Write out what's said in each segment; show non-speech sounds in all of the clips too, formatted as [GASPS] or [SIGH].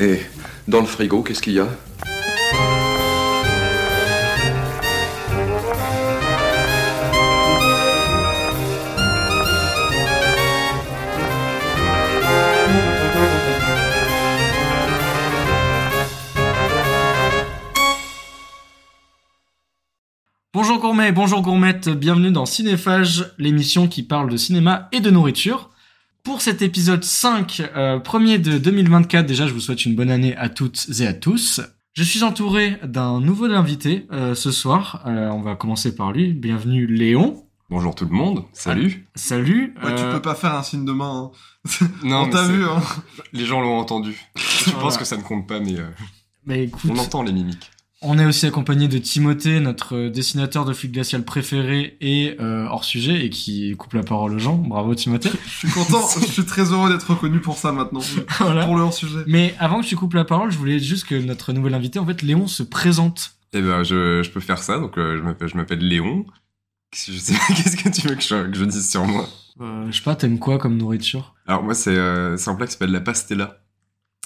Et dans le frigo, qu'est-ce qu'il y a Bonjour gourmet, bonjour gourmette, bienvenue dans Cinéphage, l'émission qui parle de cinéma et de nourriture. Pour cet épisode 5, euh, premier de 2024, déjà je vous souhaite une bonne année à toutes et à tous. Je suis entouré d'un nouveau invité euh, ce soir, Euh, on va commencer par lui, bienvenue Léon. Bonjour tout le monde, salut. Salut. Ouais, tu peux pas faire un signe de main. Hein. [LAUGHS] Non, On t'a vu, hein. Les gens l'ont entendu. Je Voilà. pense que ça ne compte pas, mais euh, mais écoute, on entend les mimiques. On est aussi accompagné de Timothée, notre dessinateur de fluide glacial préféré et euh, hors sujet et qui coupe la parole aux gens. Bravo Timothée. Je suis content, [LAUGHS] je suis très heureux d'être reconnu pour ça maintenant. [LAUGHS] voilà. Pour le hors-sujet. Mais avant que tu coupes la parole, je voulais juste que notre nouvel invité, en fait, Léon, se présente. Eh ben, je, je peux faire ça. Donc, euh, je m'appelle, je m'appelle Léon. Qu'est-ce que Je sais pas, [LAUGHS] qu'est-ce que tu veux que je, que je dise sur moi? Euh, je sais pas, t'aimes quoi comme nourriture? Alors moi, c'est euh, c'est un plat qui s'appelle la pastella.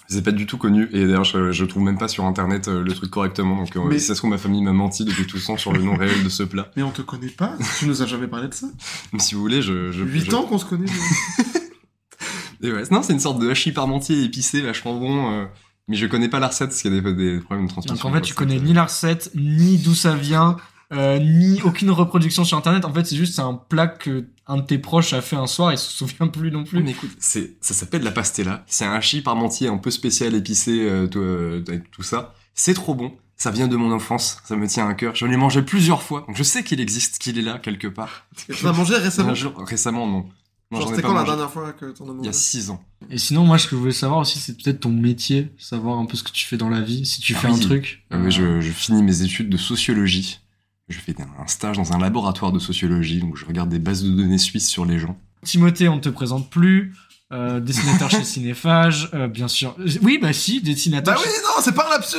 C'est pas du tout connu et d'ailleurs je, je trouve même pas sur internet euh, le truc correctement donc euh, Mais- si ça se trouve ma famille m'a menti depuis tout ce temps sur le nom réel de ce plat. Mais on te connaît pas Tu nous as jamais parlé de ça Mais si vous voulez je... je 8 je- ans qu'on se connaît. [LAUGHS] Et ouais, non c'est une sorte de hachis parmentier épicé vachement bon euh, mais je connais pas la recette parce qu'il y a des, des problèmes de transmission. Donc en fait, tu connais ni la recette, ni d'où ça vient, euh, ni aucune reproduction sur Internet. En fait, c'est juste un plat que un de tes proches a fait un soir, il se [LAUGHS] souvient plus non plus. Mais écoute, c'est, ça s'appelle la pastella. C'est un hachis parmentier un peu spécial épicé euh, tout, euh, tout ça. C'est trop bon. Ça vient de mon enfance. Ça me tient à cœur. Je l'ai mangé plusieurs fois. Donc je sais qu'il existe, qu'il est là quelque part. Tu l'as mangé récemment Un jour- récemment, non. Non, Genre, c'était quand la mangé. dernière fois que t'en as Il y mangé a six ans. Et sinon, moi, ce que je voulais savoir aussi, c'est peut-être ton métier, savoir un peu ce que tu fais dans la vie, si tu Ah fais oui. un truc. Euh, je, je finis mes études de sociologie. Je fais un stage dans un laboratoire de sociologie. Donc je regarde des bases de données suisses sur les gens. Timothée, on ne te présente plus. Euh, dessinateur chez Cinéphage, euh, bien sûr. Oui, bah si, dessinateur. Bah oui, non, c'est pas un lapsus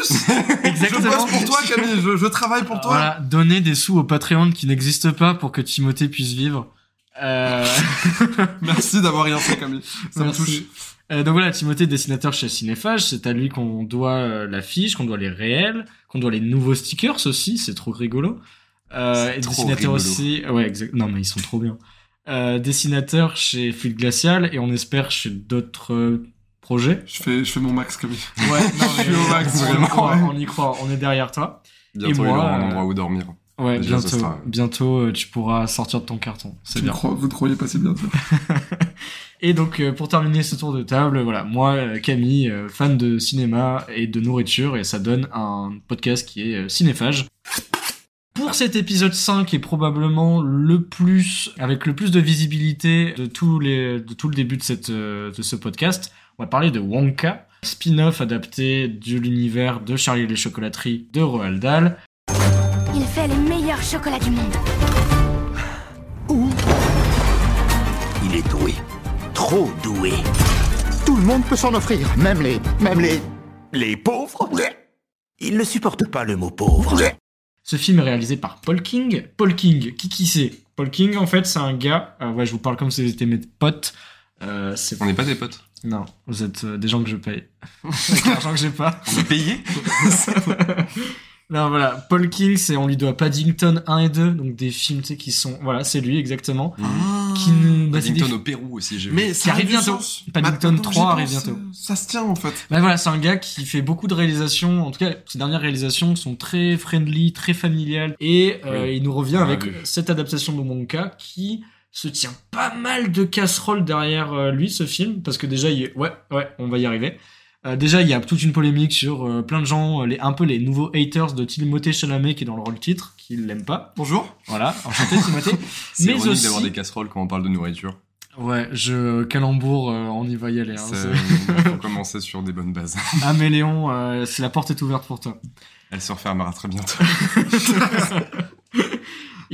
Exactement. [LAUGHS] Je bosse pour toi, Camille, je, je travaille pour toi. Voilà, donner des sous au Patreon qui n'existe pas pour que Timothée puisse vivre. Euh... [LAUGHS] Merci d'avoir rien fait, Camille. Ça Merci. me touche. Euh, donc voilà, Timothée, dessinateur chez Cinéphage, c'est à lui qu'on doit euh, l'affiche, qu'on doit les réels, qu'on doit les nouveaux stickers aussi, c'est trop rigolo. Euh, et trop dessinateur rigolo. aussi, ouais, exact. Non mais ils sont trop bien. Euh, dessinateur chez Fluide Glacial et on espère chez d'autres euh, projets. Je fais, je fais mon max, Camille. Ouais, non, [LAUGHS] Je suis au max, on, y croit, ouais. on y croit, on est derrière toi. Bientôt, moi, il aura un endroit où dormir. Ouais, bientôt, bientôt euh, tu pourras sortir de ton carton. C'est bien. crois- Vous croyez pas si bien ça. [LAUGHS] Et donc euh, pour terminer ce tour de table, voilà, moi euh, Camille, fan de cinéma et de nourriture, et ça donne un podcast qui est cinéphage. Pour cet épisode 5 est probablement le plus avec le plus de visibilité de tous les de tout le début de cette de ce podcast, on va parler de Wonka, spin-off adapté de l'univers de Charlie et les chocolateries de Roald Dahl. Il fait les meilleurs chocolats du monde. Il est doué. Trop doué. Tout le monde peut s'en offrir, même les... même les... les pauvres. Il ne supporte pas le mot pauvre. Ce film est réalisé par Paul King. Paul King, qui qui c'est? Paul King, en fait, c'est un gars. euh, ouais, je vous parle comme si vous étiez mes potes. Euh, c'est On n'est pas des potes. non, vous êtes euh, des gens que je paye. [LAUGHS] Avec l'argent que j'ai pas. Est payé [LAUGHS] Non, voilà. Paul King, c'est on lui doit Paddington 1 et 2, donc des films, tu sais, qui sont. Voilà, c'est lui exactement. Qui nous. bah, c'est des Paddington au Pérou aussi, j'ai vu. Mais Qui ça arrive bientôt. sens. Paddington Maintenant que 3 j'y arrive bientôt. Ça se tient, en fait. Bah voilà, c'est un gars qui fait beaucoup de réalisations. En tout cas, ses dernières réalisations sont très friendly, très familiales. Et euh, Oui. il nous revient l'a avec cette adaptation de Monka qui se tient pas mal de casseroles derrière euh, lui, ce film. Parce que déjà, il est... ouais, ouais, on va y arriver. Euh, déjà, il y a toute une polémique sur euh, plein de gens, euh, les, un peu les nouveaux haters de Timothée Chalamet qui est dans le rôle titre, qui l'aiment pas. Bonjour. Voilà, enchanté Timothée. [LAUGHS] C'est ironique aussi- d'avoir des casseroles quand on parle de nourriture. Ouais, je calembour, euh, on y va y aller. Hein, faut commencer sur des bonnes bases. [LAUGHS] ah mais Léon, euh, c'est la porte est ouverte pour toi. Elle se refermera très bientôt. [LAUGHS]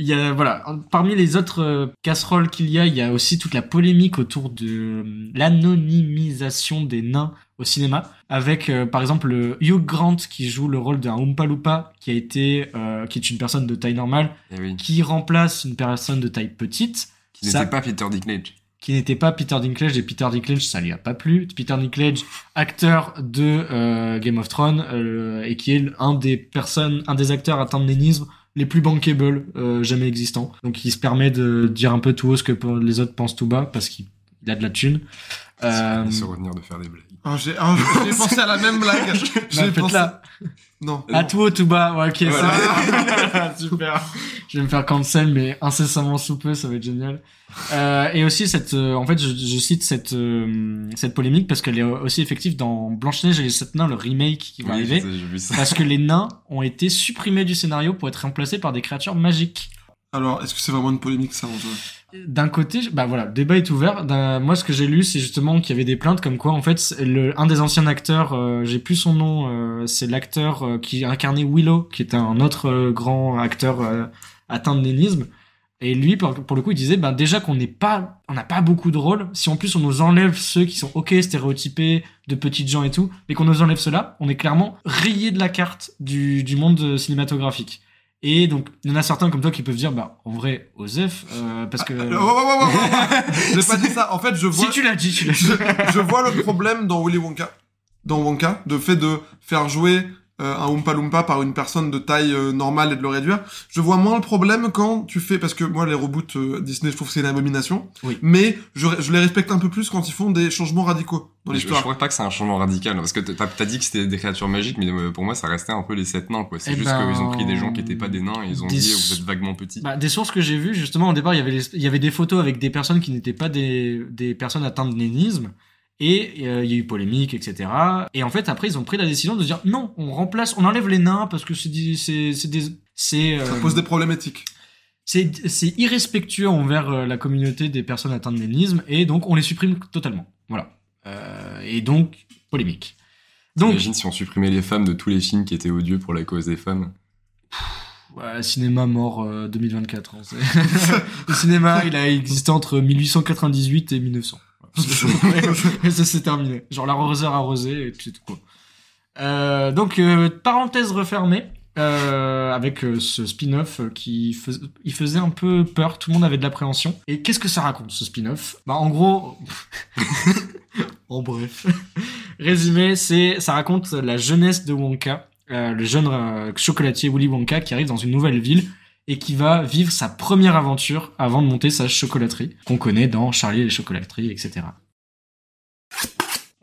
Il y a voilà, parmi les autres euh, casseroles qu'il y a, il y a aussi toute la polémique autour de euh, l'anonymisation des nains au cinéma, avec euh, par exemple le Hugh Grant qui joue le rôle d'un Oompa Loompa, qui a été, euh, qui est une personne de taille normale, Eh oui. qui remplace une personne de taille petite. Qui n'était pas Peter Dinklage. qui n'était pas Peter Dinklage et Peter Dinklage ça lui a pas plu. Peter Dinklage, acteur de euh, Game of Thrones et qui est un des personnes, un des acteurs atteints de nénisme les plus bankable euh, jamais existants. Donc il se permet de dire un peu tout haut ce que les autres pensent tout bas parce qu'il il a de la thune. Euh, Se retenir de faire des blagues. Oh, j'ai oh, [LAUGHS] j'ai pensé à la même [LAUGHS] blague. J'ai faites pensé. là. Non. À tout haut, tout bas. Ouais, ok, Voilà. ça. [LAUGHS] Super. Je vais me faire cancel, mais incessamment sous peu, ça va être génial. Euh, et aussi cette, euh, en fait, je, je cite cette euh, cette polémique parce qu'elle est aussi effective dans Blanche Neige et les sept nains, le remake qui va Oui, arriver, j'ai ça. parce que les nains ont été supprimés du scénario pour être remplacés par des créatures magiques. Alors, est-ce que c'est vraiment une polémique ça, Antoine? D'un côté, bah voilà, le débat est ouvert. Moi, ce que j'ai lu, c'est justement qu'il y avait des plaintes comme quoi, en fait, un des anciens acteurs, euh, j'ai plus son nom, euh, c'est l'acteur euh, qui incarnait Willow, qui était un autre grand acteur atteint de nénisme. Et lui, pour, le coup, il disait, ben déjà qu'on n'est pas, on n'a pas beaucoup de rôles. Si en plus on nous enlève ceux qui sont ok stéréotypés de petites gens et tout, mais qu'on nous enlève cela, on est clairement rayé de la carte du, monde cinématographique. Et donc, il y en a certains comme toi qui peuvent dire, bah, en vrai, Osef, euh, parce que... Oh, oh, oh. J'ai pas dit ça. En fait, je vois. Si tu l'as dit, tu l'as dit. je, je vois le problème dans Willy Wonka, dans Wonka, de fait de faire jouer euh, un Oompa Loompa par une personne de taille euh, normale et de le réduire. Je vois moins le problème quand tu fais, parce que moi les reboots euh, Disney, je trouve que c'est une abomination. Oui. Mais je, je les respecte un peu plus quand ils font des changements radicaux dans Je, je l'histoire. crois pas que c'est un changement radical, parce que t'as as dit que c'était des créatures magiques, mais euh, pour moi ça restait un peu les sept nains, quoi. C'est Eh juste ben, qu'ils ont pris des gens qui étaient pas des nains et ils ont des- dit vous êtes vaguement petits. Bah, des sources que j'ai vues, justement, au départ, il y avait, les- il y avait des photos avec des personnes qui n'étaient pas des, des personnes atteintes de nénisme. Et euh, il y a eu polémique, etc. Et en fait, après, ils ont pris la décision de dire non, on remplace, on enlève les nains parce que c'est des, c'est, c'est des, c'est, euh, Ça pose des problèmes éthiques. c'est, c'est irrespectueux envers euh, la communauté des personnes atteintes de nénisme et donc on les supprime totalement. Voilà. Euh, et donc, polémique. Donc, Imagine si on supprimait les femmes de tous les films qui étaient odieux pour la cause des femmes? Ouais, cinéma mort euh, 2024. hein, [LAUGHS] le cinéma, il a existé entre 1898 et 1900. [LAUGHS] et ça s'est terminé. Genre l'arroseur arrosé et puis tout quoi. Euh, donc euh, parenthèse refermée euh, avec euh, ce spin-off euh, qui fais- il faisait un peu peur. Tout le monde avait de l'appréhension. Et qu'est-ce que ça raconte ce spin-off? Bah en gros, [LAUGHS] en bref, [LAUGHS] résumé, c'est ça raconte la jeunesse de Wonka, euh, le jeune chocolatier Willy Wonka qui arrive dans une nouvelle ville et qui va vivre sa première aventure avant de monter sa chocolaterie, qu'on connaît dans Charlie et les chocolateries, etc.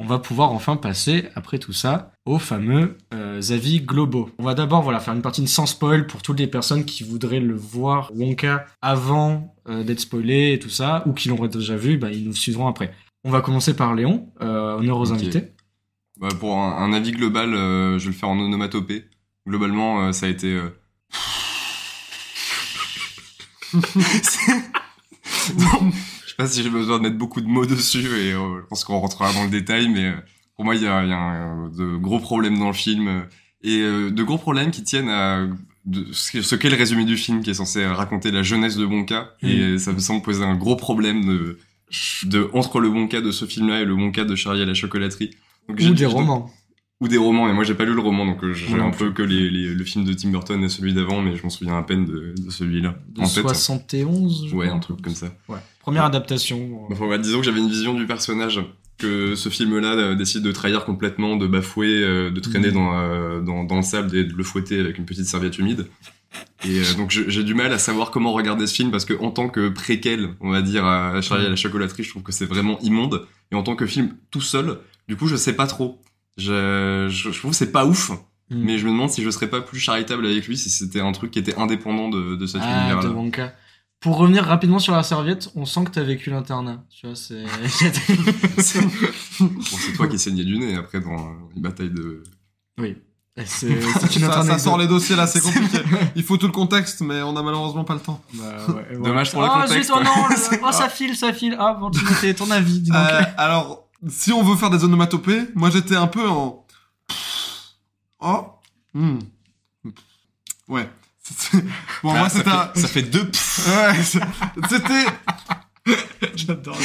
On va pouvoir enfin passer, après tout ça, aux fameux euh, avis globaux. On va d'abord voilà, faire une partie sans spoil pour toutes les personnes qui voudraient le voir Wonka avant euh, d'être spoilé et tout ça, ou qui l'auraient déjà vu, bah, ils nous suivront après. On va commencer par Léon, euh, honneur aux invités. Bah, pour un, un avis global, euh, je vais le faire en onomatopée. Globalement, ça a été. [LAUGHS] non, je sais pas si j'ai besoin de mettre beaucoup de mots dessus et euh, je pense qu'on rentrera dans le détail, mais euh, pour moi, il y a, il y a un- de gros problèmes dans le film euh, et euh, de gros problèmes qui tiennent à de, ce qu'est- le résumé du film qui est censé raconter la jeunesse de Wonka et ça me semble poser un gros problème de, de entre le Wonka de ce film-là et le Wonka de Charlie à la chocolaterie. Donc, j'ai- Ou des romans. Ou des romans, et moi j'ai pas lu le roman, donc euh, j'ai non un peu que les, les- le film de Tim Burton et celui d'avant, mais je m'en souviens à peine de, de celui-là. De en fait, 71, je ouais, crois. un truc comme ça. Ouais. Première adaptation. Enfin, ouais, disons que j'avais une vision du personnage que ce film-là euh, décide de trahir complètement, de bafouer, euh, de traîner Mhm. dans, euh, dans, dans le sable et de le fouetter avec une petite serviette humide. Et euh, donc j'ai du mal à savoir comment regarder ce film parce que en tant que préquel, on va dire à Charlie à la chocolaterie, je trouve que c'est vraiment immonde. Et en tant que film tout seul, du coup je sais pas trop. Je, je, je trouve que c'est pas ouf, Mm. mais je me demande si je serais pas plus charitable avec lui si c'était un truc qui était indépendant de, de cet Ah, de univers-là. Wonka. Pour revenir rapidement sur la serviette, on sent que t'as vécu l'internat. Tu vois, c'est. [LAUGHS] Bon, c'est toi qui saignais du nez après dans euh, une bataille de. oui. C'est c'est une Ça, autre ça sort les dossiers là, c'est compliqué. [LAUGHS] Il faut tout le contexte, mais on a malheureusement pas le temps. Bah, ouais. Dommage pour le oh, contexte. zut, oh non, [LAUGHS] le- oh, ça file, ça file. Ah, bon, Timothée, ton avis, dis donc. Euh, alors, si on veut faire des onomatopées, moi j'étais un peu en. Oh. Hmm. Ouais. Bon, moi Ah, ça, c'était. un- fait, ça fait deux. Ouais, c'était J'adore.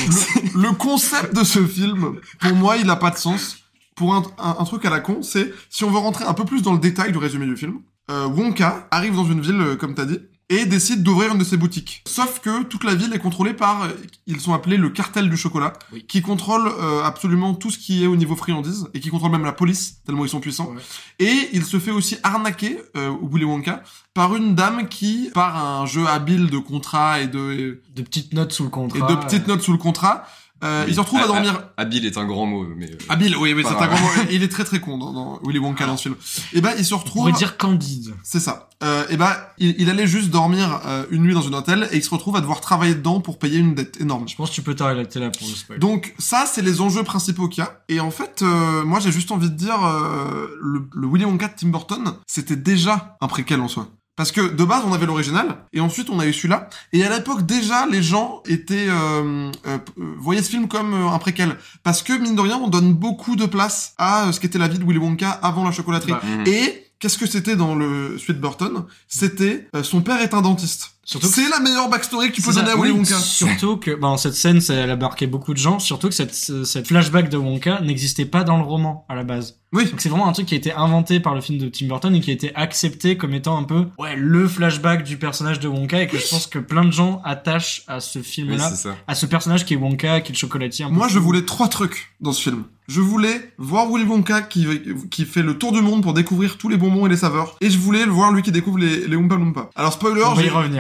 le concept de ce film. Pour moi, il a pas de sens. Pour un, un- un truc à la con, c'est si on veut rentrer un peu plus dans le détail du résumé du film. euh, Wonka arrive dans une ville, euh, comme t'as dit, et décide d'ouvrir une de ses boutiques. Sauf que toute la ville est contrôlée par, euh, ils sont appelés le cartel du chocolat, Oui. qui contrôle euh, absolument tout ce qui est au niveau friandise et qui contrôle même la police tellement ils sont puissants. Ouais. Et il se fait aussi arnaquer, euh, Willy Wonka, par une dame qui, par un jeu habile de contrat et de De petites notes sous le contrat. et de petites notes sous le contrat, euh, Oui. il se retrouve à Ah, dormir. Habile est un grand mot, mais. euh, Habile, oui, oui, c'est un grand mot. Il est très très con dans, dans Willy Wonka dans ce film. Et ben, il se On retrouve. pourrait dire candide. C'est ça. Euh, et ben, il, il allait juste dormir euh, une nuit dans un hôtel et il se retrouve à devoir travailler dedans pour payer une dette énorme. Je pense que tu peux t'arrêter là pour le spoil. Donc ça, c'est les enjeux principaux qu'il y a. Et en fait, euh, moi, j'ai juste envie de dire, euh, le, le Willy Wonka de Tim Burton, c'était déjà un préquel en soi. Parce que de base, on avait l'original, et ensuite on a eu celui-là. Et à l'époque, déjà, les gens étaient euh, euh, euh, voyaient ce film comme euh, un préquel, parce que mine de rien, on donne beaucoup de place à ce qu'était la vie de Willy Wonka avant la chocolaterie. Bah. Et qu'est-ce que c'était dans le suite Burton? C'était euh, son père est un dentiste. Surtout que- c'est la meilleure backstory que tu peux donner à Willy oui, Wonka. Surtout que bon, cette scène, ça, elle a marqué beaucoup de gens. Surtout que cette, cette flashback de Wonka n'existait pas dans le roman à la base. Oui. Donc c'est vraiment un truc qui a été inventé par le film de Tim Burton et qui a été accepté comme étant un peu ouais le flashback du personnage de Wonka et que je pense que plein de gens attachent à ce film-là, à ce personnage qui est Wonka, qui est le chocolatier. Un peu Moi, je voulais trois trucs dans ce film. Je voulais voir Willy Wonka qui, qui fait le tour du monde pour découvrir tous les bonbons et les saveurs. Et je voulais le voir lui qui découvre les, les Oompa Loompa. Alors, spoiler,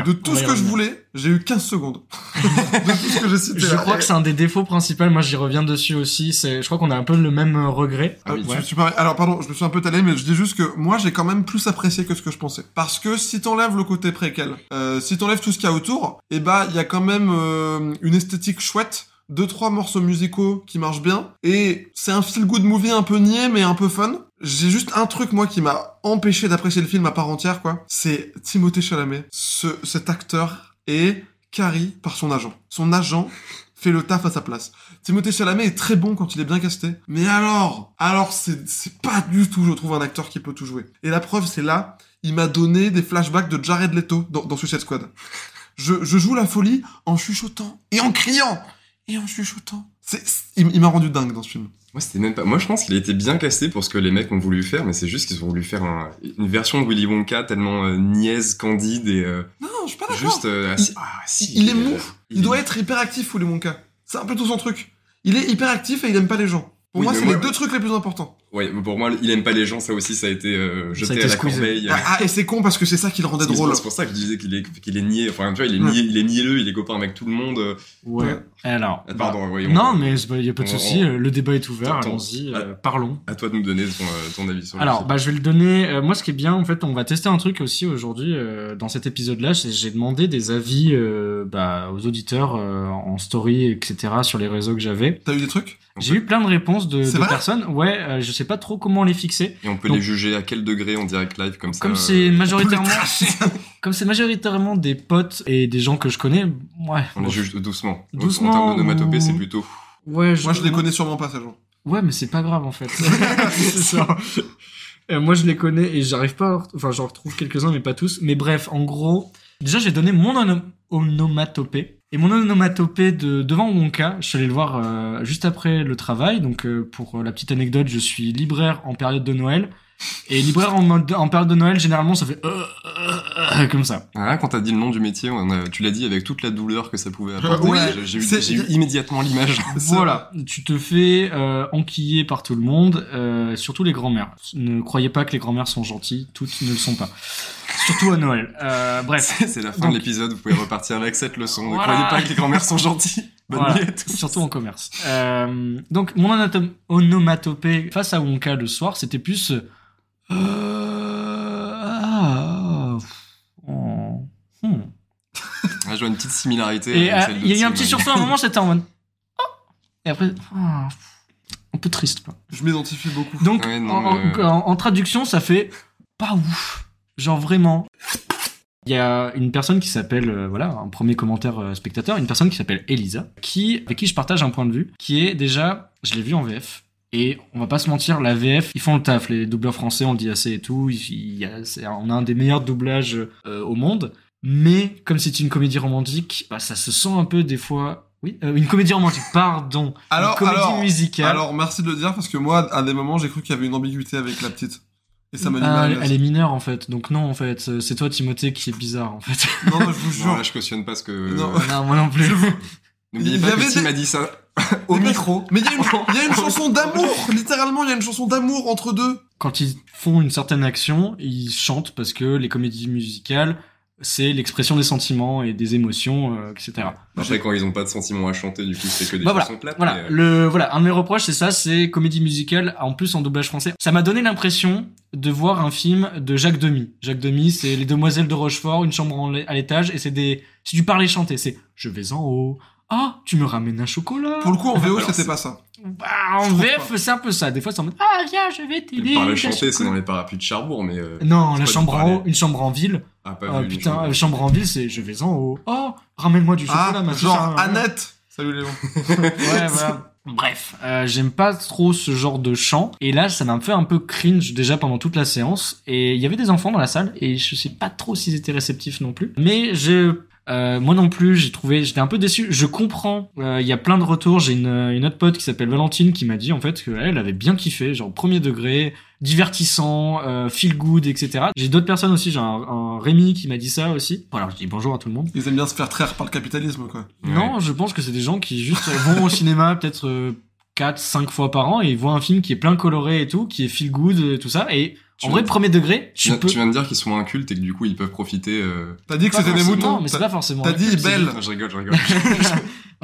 de tout ce que je voulais, j'ai eu 15 secondes. [LAUGHS] de tout ce que j'ai cité. Je là. crois que c'est un des défauts principaux. Moi, j'y reviens dessus aussi. C'est, je crois qu'on a un peu le même euh, regret. Ah, oui. Ouais. suis pas- Alors pardon, je me suis un peu talé, mais je dis juste que moi j'ai quand même plus apprécié que ce que je pensais. Parce que si t'enlèves le côté préquel, euh, si t'enlèves tout ce qu'il y a autour, et bah il y a quand même euh, une esthétique chouette, deux trois morceaux musicaux qui marchent bien, et c'est un feel good movie un peu niais mais un peu fun. J'ai juste un truc moi qui m'a empêché d'apprécier le film à part entière quoi, c'est Timothée Chalamet. Ce, cet acteur est carry par son agent. Son agent fait le taf à sa place. Timothée Chalamet est très bon quand il est bien casté. Mais alors, alors c'est pas du tout, je trouve, un acteur qui peut tout jouer. Et la preuve, c'est là, il m'a donné des flashbacks de Jared Leto dans, dans Suicide Squad. Je joue la folie en chuchotant et en criant et en chuchotant. Il, il m'a rendu dingue dans ce film. Moi, c'était même pas. Moi, je pense qu'il a été bien casté pour ce que les mecs ont voulu faire, mais c'est juste qu'ils ont voulu faire un- une version de Willy Wonka tellement euh, niaise, candide et euh, Non, je suis pas d'accord. juste. euh, Il- ah, si, il est mou. Il doit être hyper actif, Willy Wonka. C'est un peu tout son truc. Il est hyper actif et il aime pas les gens. Pour Oui, moi, c'est les deux trucs les plus importants. Ouais, mais pour moi, il aime pas les gens, ça aussi, ça a été euh, jeté été à la squeezé. corbeille. Ah, ah, et c'est con parce que c'est ça qui le rendait drôle. c'est pour ça que je disais qu'il est, qu'il est niais. Enfin, tu vois, il est, Ouais. niais, il est nielleux, il est copain avec tout le monde. euh. Ouais. Ouais. Alors. Ah, Pardon, oui, on- Non, mais il y a pas de souci. euh, Le débat est ouvert. Allons-y. Euh, parlons. À toi de nous donner ton, euh, ton avis sur Alors, bah, je vais le donner. euh, moi, ce qui est bien, en fait, on va tester un truc aussi aujourd'hui euh, dans cet épisode-là. J'ai demandé des avis euh, bah, aux auditeurs euh, en story, etc., sur les réseaux que j'avais. T'as eu des trucs? J'ai eu plein de réponses de, de personnes. Ouais, euh, je sais pas trop comment les fixer. Et on peut donc- les juger à quel degré en direct live comme ça. Comme euh, c'est majoritairement, tracher. [LAUGHS] comme c'est majoritairement des potes et des gens que je connais, ouais. On les juge doucement. En- Doucement, En termes d'onomatopée, ou- c'est plutôt. Ouais, Moi, je les connais sûrement pas, ces gens. Ouais, mais c'est pas grave en fait. [LAUGHS] [LAUGHS] c'est ça. Euh, moi, je les connais et j'arrive pas. à... Enfin, j'en retrouve quelques-uns, mais pas tous. Mais bref, en gros, déjà, j'ai donné mon ono- onomatopée. Et mon onomatopée de devant Wonka, je suis allé le voir euh, juste après le travail. Donc, euh, pour la petite anecdote, je suis libraire en période de Noël. Et libraire en, période de Noël, généralement, ça fait euh, euh, euh, comme ça. Ah, quand t'as dit le nom du métier, on a- tu l'as dit avec toute la douleur que ça pouvait apporter. Oui, J'ai- eu- eu immédiatement l'image. [LAUGHS] Voilà, tu te fais euh, enquiller par tout le monde, euh, surtout les grands-mères. Ne croyez pas que les grands-mères sont gentilles, toutes ne le sont pas. Surtout à Noël. Euh, bref, C'est la fin Donc- de l'épisode, vous pouvez repartir avec cette leçon. Ne croyez pas que les grands-mères sont gentilles. [LAUGHS] Bonne Voilà. surtout en commerce. Euh, donc mon onomato- onomatopée face à Wonka le soir, c'était plus... Euh, ah, oh, hmm. Ah, je vois une petite similarité. Euh, il y a eu un petit sursaut à un moment, c'était en mode... oh. Et après... ah, un peu triste, quoi. Je m'identifie beaucoup. Donc, Ouais, non, en, mais, euh, en- en traduction, ça fait pas ouf. Genre vraiment. Il y a une personne qui s'appelle, euh, voilà, un premier commentaire euh, spectateur, une personne qui s'appelle Elisa, qui, avec qui je partage un point de vue, qui est déjà, je l'ai vu en VF, et on va pas se mentir, la VF, ils font le taf, les doubleurs français, on le dit assez et tout, il, il y a, c'est- on a un des meilleurs doublages euh, au monde, mais comme c'est une comédie romantique, bah, ça se sent un peu des fois... Oui, euh, une comédie romantique, [LAUGHS] pardon. Alors, une comédie alors, musicale. Alors, merci de le dire parce que moi, à des moments, j'ai cru qu'il y avait une ambiguïté avec la petite. Et ça m'a dit Ah, mal. elle, elle est mineure en fait, donc non en fait, euh, c'est toi Timothée qui est bizarre en fait. Non, non, je vous Non, jure. là, je cautionne pas ce que. Non. non, moi non plus. N'oubliez Il y pas que Tim des- a dit ça [LAUGHS] au Mais- micro. Mais il y, a une- il y a une chanson d'amour, littéralement, il y a une chanson d'amour entre deux. Quand ils font une certaine action, ils chantent parce que les comédies musicales, c'est l'expression des sentiments et des émotions, euh, etc. Après, quand ils ont pas de sentiments à chanter, du coup, c'est que des Bah voilà, chansons plates. Voilà, mais, euh, le voilà, un de mes reproches c'est ça, c'est comédie musicale en plus en doublage français. Ça m'a donné l'impression de voir un film de Jacques Demy. Jacques Demy, c'est les demoiselles de Rochefort, une chambre à l'étage et c'est des c'est du parler chanté, c'est je vais en haut. Ah, tu me ramènes un chocolat. Pour le coup, en VO, c'était c'est- pas ça. Bah, en Je VF, c'est un peu ça. Des fois, c'est en mode ah viens, je vais Le t'aider. parler t'as chanté, c'est dans les parapluies de Cherbourg, mais. euh, Non, la chambre en haut, une chambre en ville. Ah, pas vu, putain, une euh, chambre. chambre en ville, c'est je vais en haut. Oh, ramène-moi du chocolat, Ah, ma genre ça, hein. Annette. Salut Léon. [LAUGHS] Ouais, voilà. Bref, euh, j'aime pas trop ce genre de chant. Et là, ça m'a fait un peu cringe déjà pendant toute la séance. Et il y avait des enfants dans la salle et je sais pas trop s'ils étaient réceptifs non plus. Mais j'ai euh, moi non plus, j'ai trouvé, j'étais un peu déçu. Je comprends. euh, Il y a plein de retours. J'ai une, une autre pote qui s'appelle Valentine qui m'a dit en fait qu'elle avait bien kiffé, genre premier degré, divertissant, euh, feel good, etc. J'ai d'autres personnes aussi, j'ai un, un Rémi qui m'a dit ça aussi. Voilà, je dis bonjour à tout le monde. Ils aiment bien se faire traire par le capitalisme, quoi. Non, je pense que c'est des gens qui juste [LAUGHS] vont au cinéma peut-être euh, 4, 5 fois par an et ils voient un film qui est plein coloré et tout, qui est feel good et tout ça. Et Tu en vrai, premier degré, Tu tu viens, peux... tu viens de dire qu'ils sont incultes et que du coup ils peuvent profiter. Euh... T'as dit que c'était des moutons. mais c'est pas forcément. t'as dit belle. Non, je rigole, je rigole. [LAUGHS]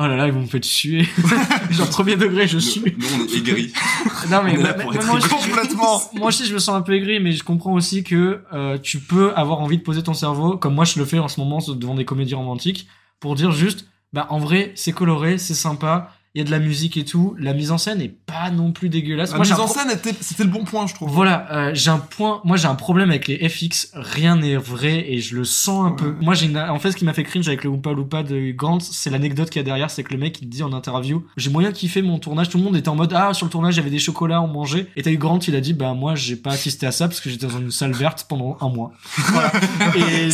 Oh là là, ils vont me faire tuer. [LAUGHS] Genre premier degré, je suis. nous, on est aigris. [LAUGHS] Non mais, bah, bah, moi, aussi, Complètement. moi aussi je me sens un peu aigri, mais je comprends aussi que euh, tu peux avoir envie de poser ton cerveau, comme moi je le fais en ce moment devant des comédies romantiques, pour dire juste, bah en vrai c'est coloré, c'est sympa, il y a de la musique et tout, la mise en scène est pas non plus dégueulasse. La Moi, mise en pro- scène, était- c'était le bon point, je trouve. Voilà, euh, j'ai un point. Moi, j'ai un problème avec les FX. Rien n'est vrai et je le sens un Ouais. peu. Moi, j'ai une... en fait ce qui m'a fait cringe avec le Oompa Loompa de Grant, c'est l'anecdote qu'il y a derrière, c'est que le mec il dit en interview, j'ai moyen kiffé mon tournage. Tout le monde était en mode ah sur le tournage avait des chocolats, on mangeait. Et t'as eu Grant, il a dit bah moi j'ai pas assisté à ça parce que j'étais dans une salle verte pendant un mois. [LAUGHS] Voilà. et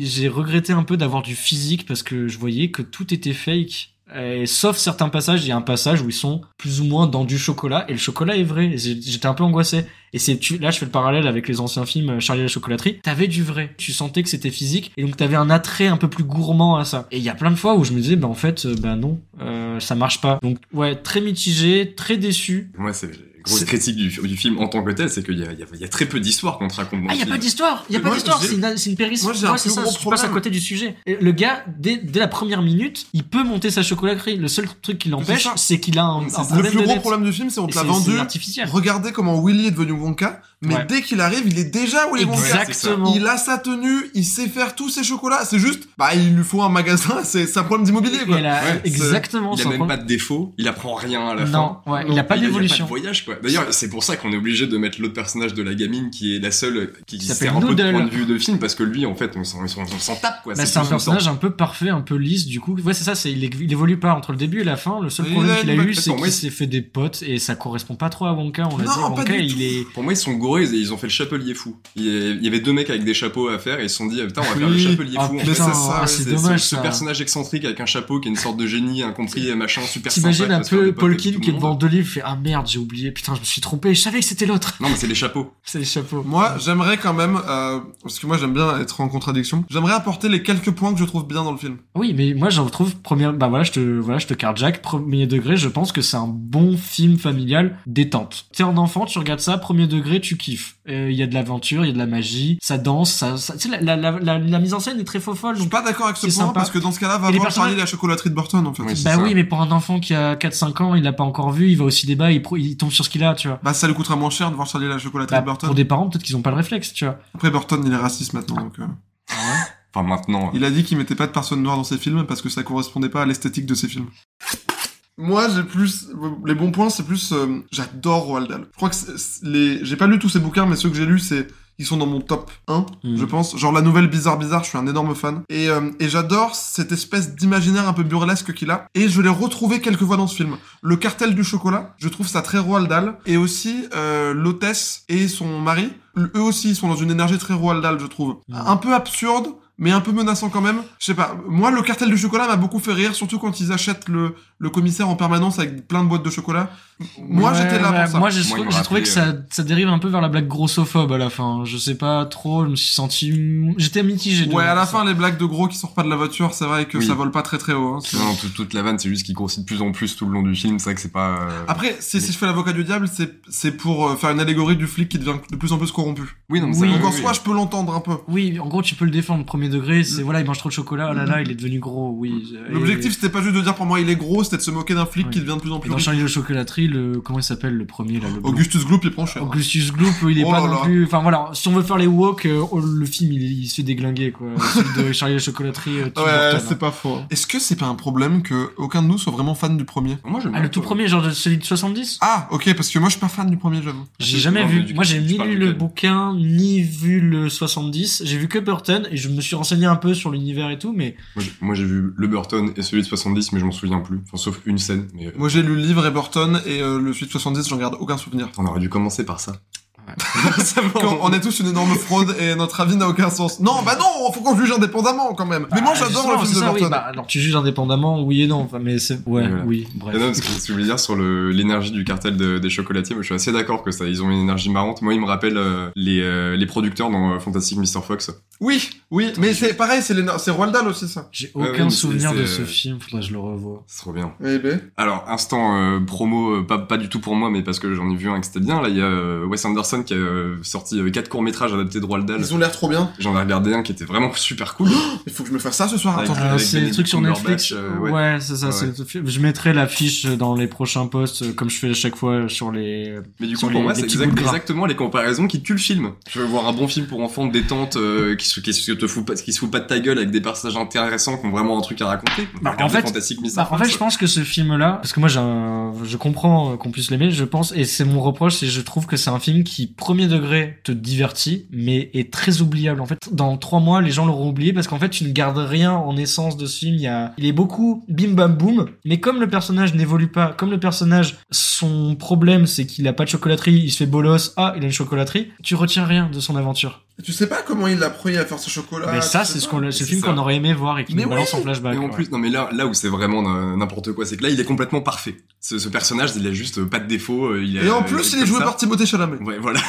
j'ai regretté un peu d'avoir du physique parce que je voyais que tout était fake. Et sauf certains passages, il y a un passage où ils sont plus ou moins dans du chocolat et le chocolat est vrai. J'étais un peu angoissé. Et c'est là, je fais le parallèle avec les anciens films euh, Charlie la chocolaterie. T'avais du vrai. Tu sentais que c'était physique et donc t'avais un attrait un peu plus gourmand à ça. Et il y a plein de fois où je me disais, bah en fait, euh, bah non, euh, ça marche pas. Donc ouais, très mitigé, très déçu. Moi, c'est grosse critique du, du film en tant que tel, c'est qu'il y a, il y a- il y a très peu d'histoires qu'on te raconte dans Ah, le y a pas d'histoire. Y a Mais pas moi, d'histoire. C'est une, c'est une périsse. Moi, un c'est plus ça. gros Tu passes à côté du sujet. Et le gars, dès, dès la première minute, il peut monter sa chocolaterie. Le seul truc qui l'empêche, C'est qu'il a un, C'est un problème Le plus de gros dette. problème du film, c'est on te l'a c'est- vendu. c'est artificiel. Regardez comment Willy est devenu Wonka, mais Ouais. dès qu'il arrive, il est déjà Willy Wonka. Exactement. Il a sa tenue, il sait faire tous ses chocolats. C'est juste, bah, il lui faut un magasin. [LAUGHS] C'est un problème d'immobilier, quoi. Exactement. Il c'est a même pas de défaut, il apprend rien à la fin. Non, il a pas Il d'évolution. pas de voyage D'ailleurs, c'est pour ça qu'on est obligé de mettre l'autre personnage de la gamine qui est la seule qui sert un peu de point de vue de film parce que lui en fait on s'en tape quoi. Bah, c'est un personnage un peu parfait, un peu lisse, du coup. Ouais, c'est ça, c'est, il, évolue pas entre le début et la fin. Le seul problème qu'il a eu, c'est qu'il s'est fait des potes et ça correspond pas trop à Wonka, on l'a dit. Wonka, il est, Pour moi, ils sont et ils ont fait le chapelier fou. Il y avait deux mecs avec des chapeaux à faire et ils se sont dit, ah, putain, on va faire le chapelier Ah, fou. C'est ah, dommage, ce, personnage excentrique avec un chapeau qui est une sorte de génie incompris, machin, super T'imagines un peu Paul King qui est devant deux livres, fait, ah merde, j'ai oublié, putain, je me suis trompé, je savais que c'était l'autre. Non, mais c'est les chapeaux. [LAUGHS] C'est les chapeaux. Moi, j'aimerais quand même, euh, parce que moi j'aime bien être en contradiction, j'aimerais apporter les quelques points que je trouve bien dans le film. Oui, mais moi j'en trouve première bah voilà, je te voilà, je te carjack premier degré, je pense que c'est un bon film familial détente. T'es un enfant, tu regardes ça premier degré, tu kiffes. Euh, Il y a de l'aventure, il y a de la magie, ça danse, ça, ça tu sais la, la, la, la, mise en scène est très faux folle Je suis pas d'accord avec ce point, sympa. parce que dans ce cas-là, va Et voir personnages- Charlie et la chocolaterie de Burton, en fait. Oui, bah ça. oui, mais pour un enfant qui a 4 5 ans, il l'a pas encore vu, il va au cinéma, il, pro- il tombe sur ce qu'il a, tu vois. Bah, ça lui coûtera moins cher de voir Charlie et la chocolaterie Bah, de Burton. pour des parents, peut-être qu'ils ont pas le réflexe, tu vois. Après, Burton, il est raciste maintenant, donc, euh, Enfin, maintenant. Il a dit qu'il mettait pas de personnes noires dans ses films parce que ça correspondait pas à l'esthétique de ses films. Moi, j'ai plus les bons points, c'est plus euh, j'adore Roald Dahl. Je crois que les j'ai pas lu tous ses bouquins, mais ceux que j'ai lus, c'est ils sont dans mon top 1, Mhm. je pense. Genre la nouvelle Bizarre Bizarre, je suis un énorme fan. Et, euh, et j'adore cette espèce d'imaginaire un peu burlesque qu'il a. Et je l'ai retrouvé quelques fois dans ce film. Le cartel du chocolat, je trouve ça très Roald Dahl. Et aussi euh, l'hôtesse et son mari, eux aussi, ils sont dans une énergie très Roald Dahl, je trouve. Mhm. Un peu absurde, mais un peu menaçant quand même. Je sais pas. Moi, le cartel du chocolat m'a beaucoup fait rire, surtout quand ils achètent le, le commissaire en permanence avec plein de boîtes de chocolat. Moi, Ouais, j'étais là ouais, pour ça. Moi, j'ai trouvé que ça, ça dérive un peu vers la blague grossophobe à la fin. Je sais pas trop, je me suis senti... J'étais mitigé. Ouais, à la fin, les blagues de gros qui sortent pas de la voiture, c'est vrai que Oui. ça vole pas très très haut. hein. Non, toute, toute la vanne, c'est juste qu'il grossit de plus en plus tout le long du film. C'est vrai que c'est pas. euh, Après, si, si je fais l'avocat du diable, c'est c'est pour euh, faire une allégorie du flic qui devient de plus en plus corrompu. Oui, non, mais Oui. ça, Donc en oui, soi, oui. je peux l'entendre un peu. Oui, en gros, tu peux le défendre premier degré. C'est voilà, il mange trop de chocolat. Oh là là, il est devenu gros. Oui. Et- L'objectif, c'était pas juste de dire pour moi il est gros, c'était de se moquer d'un flic Ouais. qui devient de plus en Et plus dans riche. Charlie le chocolaterie, le comment il s'appelle le premier là, le blanc Augustus Gloop, il prend cher. Augustus Gloop, il est Oh pas là non là. plus. Enfin voilà, si on veut faire les walk, euh, oh, le film il, il se fait déglinguer quoi. Celui de [LAUGHS] Charlie la chocolaterie. euh, Ouais, c'est hein. pas faux. Est-ce que c'est pas un problème que aucun de nous soit vraiment fan du premier Moi, j'aime Ah le tout premier, genre de celui de 70 Ah, ok, parce que moi je suis pas fan du premier, j'avoue. J'ai jamais vu. du Moi j'ai ni lu le bouquin ni vu le 70. J'ai vu que Burton et je me suis renseigné un peu sur l'univers et tout, mais Moi, j'ai- Moi, j'ai vu le Burton et celui de 70, mais je m'en souviens plus. Enfin, sauf une scène. Mais euh, Moi j'ai lu le livre et Burton et euh, le suite 70, j'en garde aucun souvenir. on aurait dû commencer par ça. [LAUGHS] Quand on est tous une énorme fraude et notre avis n'a aucun sens. Non, bah non, faut qu'on juge indépendamment quand même. Mais moi Ah, j'adore le film de ça, oui, Burton. bah, alors tu juges indépendamment, oui et non. Enfin, mais c'est ouais, Voilà. oui, bref. Et non, parce que ce que je voulais dire sur l'énergie du cartel de- des chocolatiers, moi je suis assez d'accord que ça, ils ont une énergie marrante. Moi, ils me rappellent euh, les, euh, les producteurs dans euh, Fantastic Mr. Fox. Oui, oui, mais c'est pareil, c'est Roald Dahl aussi ça. J'ai aucun souvenir de ce film, faudrait que je le revoie. C'est trop bien. Eh ben. Alors, instant euh, promo, pas, pas du tout pour moi, mais parce que j'en ai vu un que c'était bien. Là, il y a euh, Wes Anderson qui a euh, sorti euh, quatre courts-métrages adaptés de Roald Dahl. Ils ont l'air trop bien. J'en ai regardé un qui était vraiment super cool. [GASPS] Il faut que je me fasse ça ce soir. Attends. Euh, c'est le Benedict truc sur Netflix. euh, ouais, ouais. c'est ça. Ouais, le. Je mettrai l'affiche dans les prochains posts, comme je fais à chaque fois sur les. Mais du coup, pour les- moi, c'est exact- exactement les comparaisons qui tuent le film. Je veux voir un bon film pour enfants de détente, euh, qui se, qui se te fout pas, qui se fout pas de ta gueule avec des personnages intéressants qui ont vraiment un truc à raconter. Bah, en fait-. Bah, en fait, je pense que ce film-là, parce que moi, j'ai un- je comprends qu'on puisse l'aimer, je pense, et c'est mon reproche, c'est je trouve que c'est un film qui, premier degré, te divertit, mais est très oubliable. En fait, dans trois mois, les gens l'auront oublié parce qu'en fait, tu ne gardes rien en essence de ce film. Il est beaucoup bim bam boum, mais comme le personnage n'évolue pas, comme le personnage, son problème, c'est qu'il a pas de chocolaterie, il se fait bolos, ah, il a une chocolaterie, tu retiens rien de son aventure. Tu sais pas comment il a appris à faire ce chocolat. mais ça, c'est ce qu'on, c'est le film ça. qu'on aurait aimé voir et qui Mais nous balance en flashback. Et en ouais. plus, non mais là, là où c'est vraiment n'importe quoi, c'est que là, il est complètement parfait. Ce, ce personnage, il a juste pas de défaut. euh, Il a, Et en plus, il est joué ça. par Timothée Chalamet. Ouais, voilà.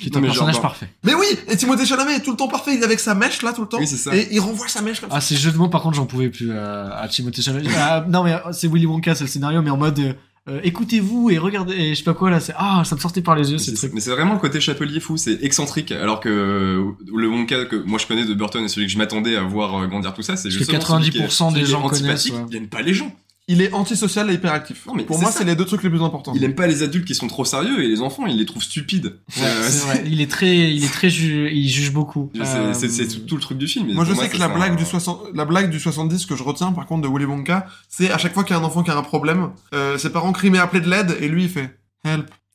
qui est [LAUGHS] un personnage genre, parfait. Mais oui, et Timothée Chalamet est tout le temps parfait. Il est avec sa mèche là tout le temps. Oui, c'est ça. Et il renvoie sa mèche comme ça. Ah, ces jeux de mots, par contre, j'en pouvais plus à, à Timothée Chalamet. Ah, non, mais c'est Willy Wonka, c'est le scénario, mais en mode euh, euh, écoutez-vous et regardez, et je sais pas quoi là, c'est ah, ça me sortait par les yeux, Mais c'est le c'est truc. mais c'est vraiment le côté chapelier fou, c'est excentrique. Alors que euh, le Wonka que moi je connais de Burton et celui que je m'attendais à voir euh, grandir tout ça, c'est celui qui est- 90% des celui qui est gens connaissent, ouais. Aime pas les gens. Il est antisocial et hyperactif. Non, mais Pour moi, c'est les deux trucs les plus importants. Il aime pas les adultes qui sont trop sérieux et les enfants, il les trouve stupides. Ouais, Euh, c'est vrai. Il est très, il est très, ju- il juge beaucoup. C'est Euh, c'est- tout, tout le truc du film. Moi, je sais que la blague un- du 60, la blague du 70 que je retiens, par contre, de Willy Wonka, c'est à chaque fois qu'il y a un enfant qui a un problème, euh, ses parents crient mais appelez de l'aide, et lui, il fait help. [LAUGHS]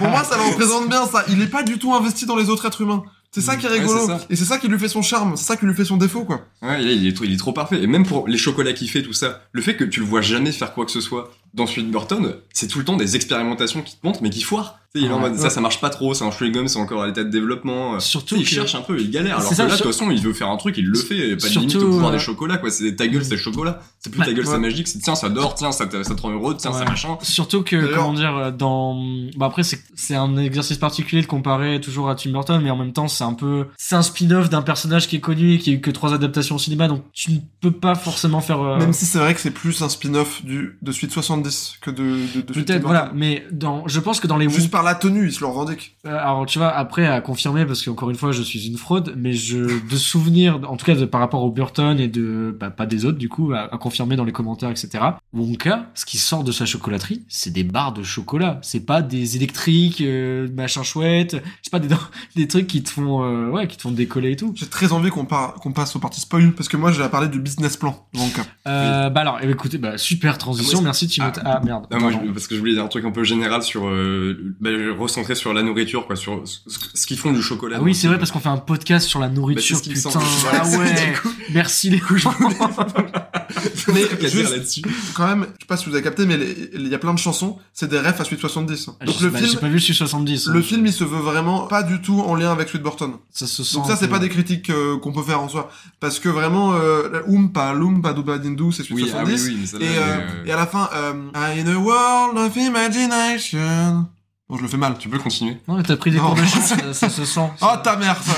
Pour moi, ça le représente bien, ça. Il est pas du tout investi dans les autres êtres humains. C'est ça qui est rigolo. et c'est ça qui lui fait son charme. C'est ça qui lui fait son défaut, quoi. Ouais, il est, trop- il est trop parfait. Et même pour les chocolats qu'il fait, tout ça, le fait que tu le vois jamais faire quoi que ce soit dans celui de Burton, c'est tout le temps des expérimentations qui te montrent, mais qui foirent. Il est en Ouais. mode, ça, ça marche pas trop, c'est un chewing-gum, c'est encore à l'état de développement. Euh, Surtout il que- cherche un peu, il galère. Alors que ça, là, de sur- toute façon, il veut faire un truc, il le fait. et Pas de limite au pouvoir euh, des chocolats, quoi. C'est ta gueule, c'est le chocolat. C'est plus Bah, ta gueule, ouais. c'est magique. C'est tiens, ça dort, tiens, ça te, ça te rend heureux, tiens, ça Ouais. machin. Surtout que, comment dire, euh, dans, bah après, c'est, un exercice particulier de comparer toujours à Tim Burton, mais en même temps, c'est un peu, c'est un spin-off d'un personnage qui est connu et qui a eu que trois adaptations au cinéma, donc tu ne peux pas forcément faire, euh, Même si c'est vrai que c'est plus un spin-off du, de Suite 70 que de, de, peut-être, Tim voilà, mais dans, je pense que dans les Juste par la tenue, il se le revendique. Euh, alors tu vois après à confirmer parce qu'encore une fois je suis une fraude mais je de souvenirs en tout cas de, par rapport au Burton et de bah, pas des autres du coup à, à confirmer dans les commentaires etc Wonka ce qui sort de sa chocolaterie c'est des barres de chocolat. C'est pas des électriques euh, machin chouette. C'est pas des [LAUGHS] des trucs qui te font euh, ouais qui te font décoller et tout. J'ai très envie qu'on qu'on passe aux parties spoil, parce que moi, j'ai à parler du business plan, donc. euh, bah alors écoutez bah super transition. Ah, merci Ah, merde Ah, moi, je- parce que je voulais dire un truc un peu général sur, euh, bah, recentrer sur la nourriture, quoi, sur ce, ce qu'ils font du chocolat. ah oui c'est le vrai parce qu'on fait un podcast sur la Bah, nourriture putain ah [LAUGHS] ouais coup, merci les coups [LAUGHS] mais [LAUGHS] juste, là-dessus. quand même, je sais pas si vous avez capté, mais il y a plein de chansons, c'est des refs à Suite 70. Ah, Donc j'ai- le bah, film, J'ai pas vu sur 70. le hein. film, il se veut vraiment pas du tout en lien avec Sweet Burton. Ça se sent. Donc ça, c'est pas des critiques euh, qu'on peut faire en soi. Parce que vraiment, euh, Oompa Loompa Dooba Dindou, c'est Suite Oui, ah oui, 70. oui, mais ça Et, euh, et à la fin, euh, In a world of imagination. Bon, je le fais mal. Tu peux continuer Non, mais t'as pris des Non. cours de chant, [LAUGHS] ça, ça se sent. Oh ta mère ça.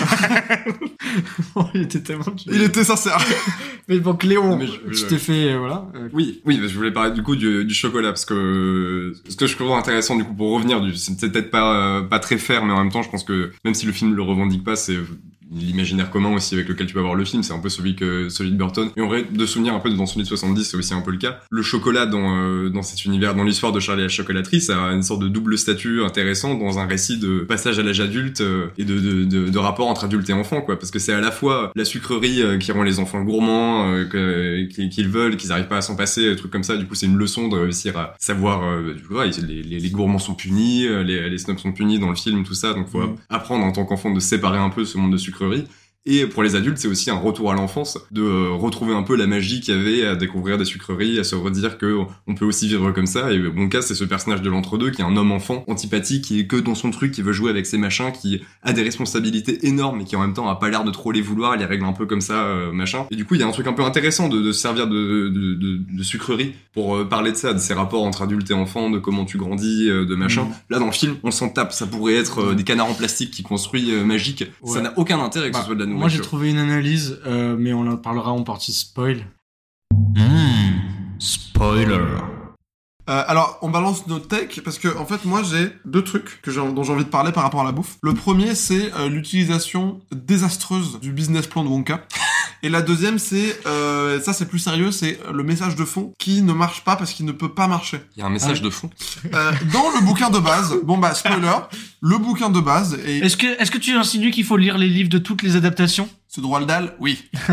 [LAUGHS] il était tellement. Il était sincère. [LAUGHS] Mais bon, Cléon, Non, mais je- tu je- t'es fait, euh, voilà. euh, Oui, oui, je voulais parler du coup du, du chocolat parce que ce que je trouve intéressant du coup pour revenir, du- c'est peut-être pas euh, pas très fair, mais en même temps, je pense que même si le film le revendique pas, c'est l'imaginaire commun aussi avec lequel tu vas voir le film, c'est un peu celui que celui de Burton. Et en vrai, de souvenir un peu dans celui de 70, c'est aussi un peu le cas. Le chocolat dans euh, dans cet univers, dans l'histoire de Charlie la chocolaterie, ça a une sorte de double statut intéressant dans un récit de passage à l'âge adulte euh, et de, de, de, de rapport entre adulte et enfant, quoi. Parce que c'est à la fois la sucrerie euh, qui rend les enfants gourmands, euh, que- qu'ils veulent, qu'ils arrivent pas à s'en passer, des trucs comme ça. Du coup, c'est une leçon de réussir à savoir, euh, vois, les, les, les gourmands sont punis, euh, les, les snobs sont punis dans le film, tout ça. Donc, faut Mhm. apprendre en tant qu'enfant de séparer un peu ce monde de sucrerie. teori Et pour les adultes, c'est aussi un retour à l'enfance, de euh, retrouver un peu la magie qu'il y avait à découvrir des sucreries, à se redire que on peut aussi vivre comme ça. Et mon cas, c'est ce personnage de l'entre-deux qui est un homme enfant, antipathique, qui est que dans son truc, qui veut jouer avec ses machins, qui a des responsabilités énormes, mais qui en même temps a pas l'air de trop les vouloir, il les règle un peu comme ça, euh, machin. Et du coup, il y a un truc un peu intéressant de, de se servir de, de, sucrerie pour euh, parler de ça, de ces rapports entre adultes et enfants, de comment tu grandis, euh, de machin. Mhm. Là, dans le film, on s'en tape. Ça pourrait être des canards en plastique qui construit magique. Ça n'a aucun intérêt que Bah, ce soit de la Moi, j'ai trouvé une analyse, euh, mais on en parlera en partie spoil. spoiler. Euh, alors, on balance nos tech parce que en fait, moi, j'ai deux trucs que j'ai, dont j'ai envie de parler par rapport à la bouffe. Le premier, c'est euh, l'utilisation désastreuse du business plan de Wonka. Et la deuxième, c'est euh, ça, c'est plus sérieux, c'est le message de fond qui ne marche pas parce qu'il ne peut pas marcher. Il y a un message Ah. de fond. Euh, dans le bouquin de base, bon bah spoiler, le bouquin de base et Est-ce que, est-ce que tu insinues qu'il faut lire les livres de toutes les adaptations? Ce droit le dalle, oui. [LAUGHS]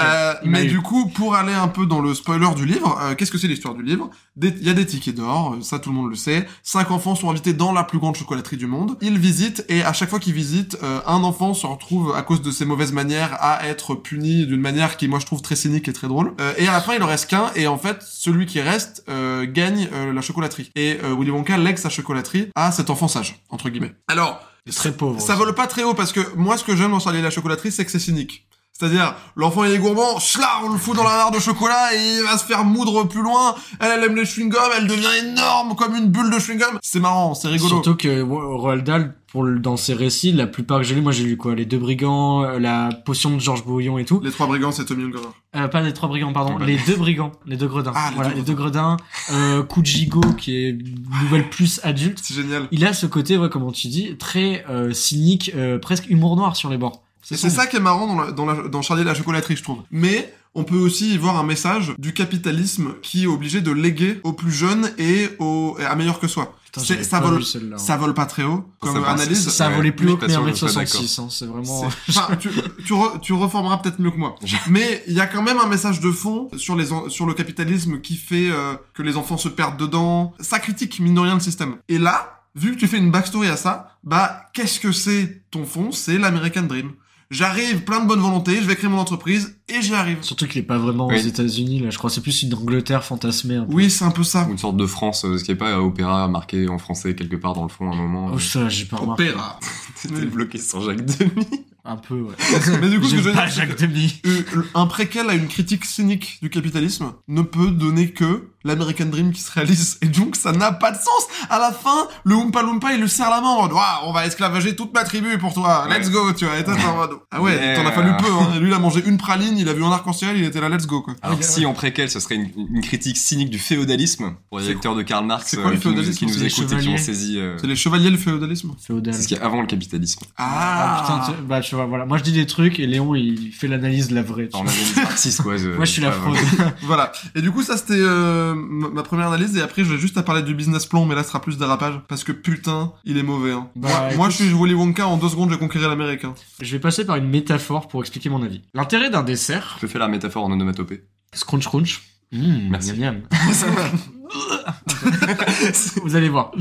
Euh, mais du coup, pour aller un peu dans le spoiler du livre, euh, qu'est-ce que c'est l'histoire du livre? Il y a des tickets d'or, euh, ça tout le monde le sait. Cinq enfants sont invités dans la plus grande chocolaterie du monde. Ils visitent et à chaque fois qu'ils visitent, euh, un enfant se retrouve à cause de ses mauvaises manières à être puni d'une manière qui moi je trouve très cynique et très drôle. Euh, et à la fin, il en reste qu'un et en fait, celui qui reste euh, gagne euh, la chocolaterie. Et euh, Willy Wonka lègue sa chocolaterie à cet enfant sage entre guillemets. Alors, C'est très pauvre. ça vole pas très haut parce que moi, ce que j'aime dans Charlie et la chocolaterie, c'est que c'est cynique. C'est-à-dire, l'enfant il est gourmand, chla, on le fout dans la mare de chocolat et il va se faire moudre plus loin. Elle, elle aime les chewing-gums, elle devient énorme comme une bulle de chewing-gum. C'est marrant, c'est rigolo. Surtout que Ro- Roald Dahl, pour le- dans ses récits, la plupart que j'ai lu, moi j'ai lu quoi? Les deux brigands, euh, la potion de Georges Bouillon et tout. Les trois brigands, c'est Tommy Uncover. Euh, pas les trois brigands, pardon, les deux brigands, les deux gredins. Ah, les voilà, deux les deux gredins. Euh, Kujigo, qui est une nouvelle plus adulte. C'est génial. Il a ce côté, ouais, comme tu dis, très euh, cynique, euh, presque humour noir sur les bords. C'est ça qui est marrant dans, la- dans, la- dans Charlie et la chocolaterie, je trouve. Mais on peut aussi y voir un message du capitalisme qui est obligé de léguer aux plus jeunes et, aux, et à meilleurs que soi. Putain, ça vole- hein. Ça vole pas très haut comme Ça analyse. Ça a Ouais, volé plus mais haut que pas sûr, mes je suis pas 1m66, hein, c'est vraiment... [LAUGHS] Enfin, tu, tu, re- tu reformeras peut-être mieux que moi. [LAUGHS] Mais il y a quand même un message de fond sur les sur le capitalisme qui fait euh, que les enfants se perdent dedans. Ça critique mine de rien le système. Et là, vu que tu fais une backstory à ça, bah qu'est-ce que c'est ton fond? C'est l'American Dream. J'arrive plein de bonne volonté, je vais créer mon entreprise et j'y arrive. Surtout qu'il est pas vraiment Oui. aux États-Unis, là. Je crois que c'est plus une Angleterre fantasmée. Un peu. Oui, c'est un peu ça. Ou une sorte de France, euh, ce qui est pas euh, opéra marqué en français quelque part dans le fond à un moment. Oh, ça, j'ai pas remarqué. Opéra. [LAUGHS] C'était bloqué sur Jacques Demy. Un peu, ouais. [LAUGHS] Mais du coup, ce que je veux pas dire, c'est Jacques que- Demy. Euh, un préquel à une critique cynique du capitalisme ne peut donner que l'American Dream qui se réalise. Et donc, ça n'a pas de sens. À la fin, le Oompa Loompa, il le serre la main en mode, Waouh, on va esclavager toute ma tribu pour toi. Let's go, tu vois. Et toi, en mode, ah ouais, Mais, t'en as fallu euh, peu, hein. Lui, il a mangé une praline, il a vu un arc-en-ciel, il était là, let's go, quoi. Alors oui, si en préquel, ce serait une, une critique cynique du féodalisme pour les lecteurs de Karl Marx c'est quoi le euh, qui nous- féodalisme qui nous C'est les écoutent et qui ont chevaliers. saisi. euh, C'est les chevaliers, le féodalisme. Féodal. C'est ce qu'il y a avant le capitalisme. Ah, putain, tu- bah, tu vois, voilà. Moi, je dis des trucs et Léon, il fait l'analyse de la vraie. des marxistes quoi. Moi, je suis la fraude. [LAUGHS] Voilà. Et du coup, ça, c'était euh, ma première analyse. Et après, je vais juste à parler du business plan, mais là, ce sera plus dérapage. Parce que putain, il est mauvais, hein. Bah, moi, je suis Willy Wonka, en deux secondes, je vais conquérir l'Amérique, hein. Je vais passer par une métaphore pour expliquer mon avis. L'intérêt d'un dessert, Je fais la métaphore en onomatopée. scrunch crunch. Mmh, Merci. miam, miam. [LAUGHS] [LAUGHS] Vous allez voir.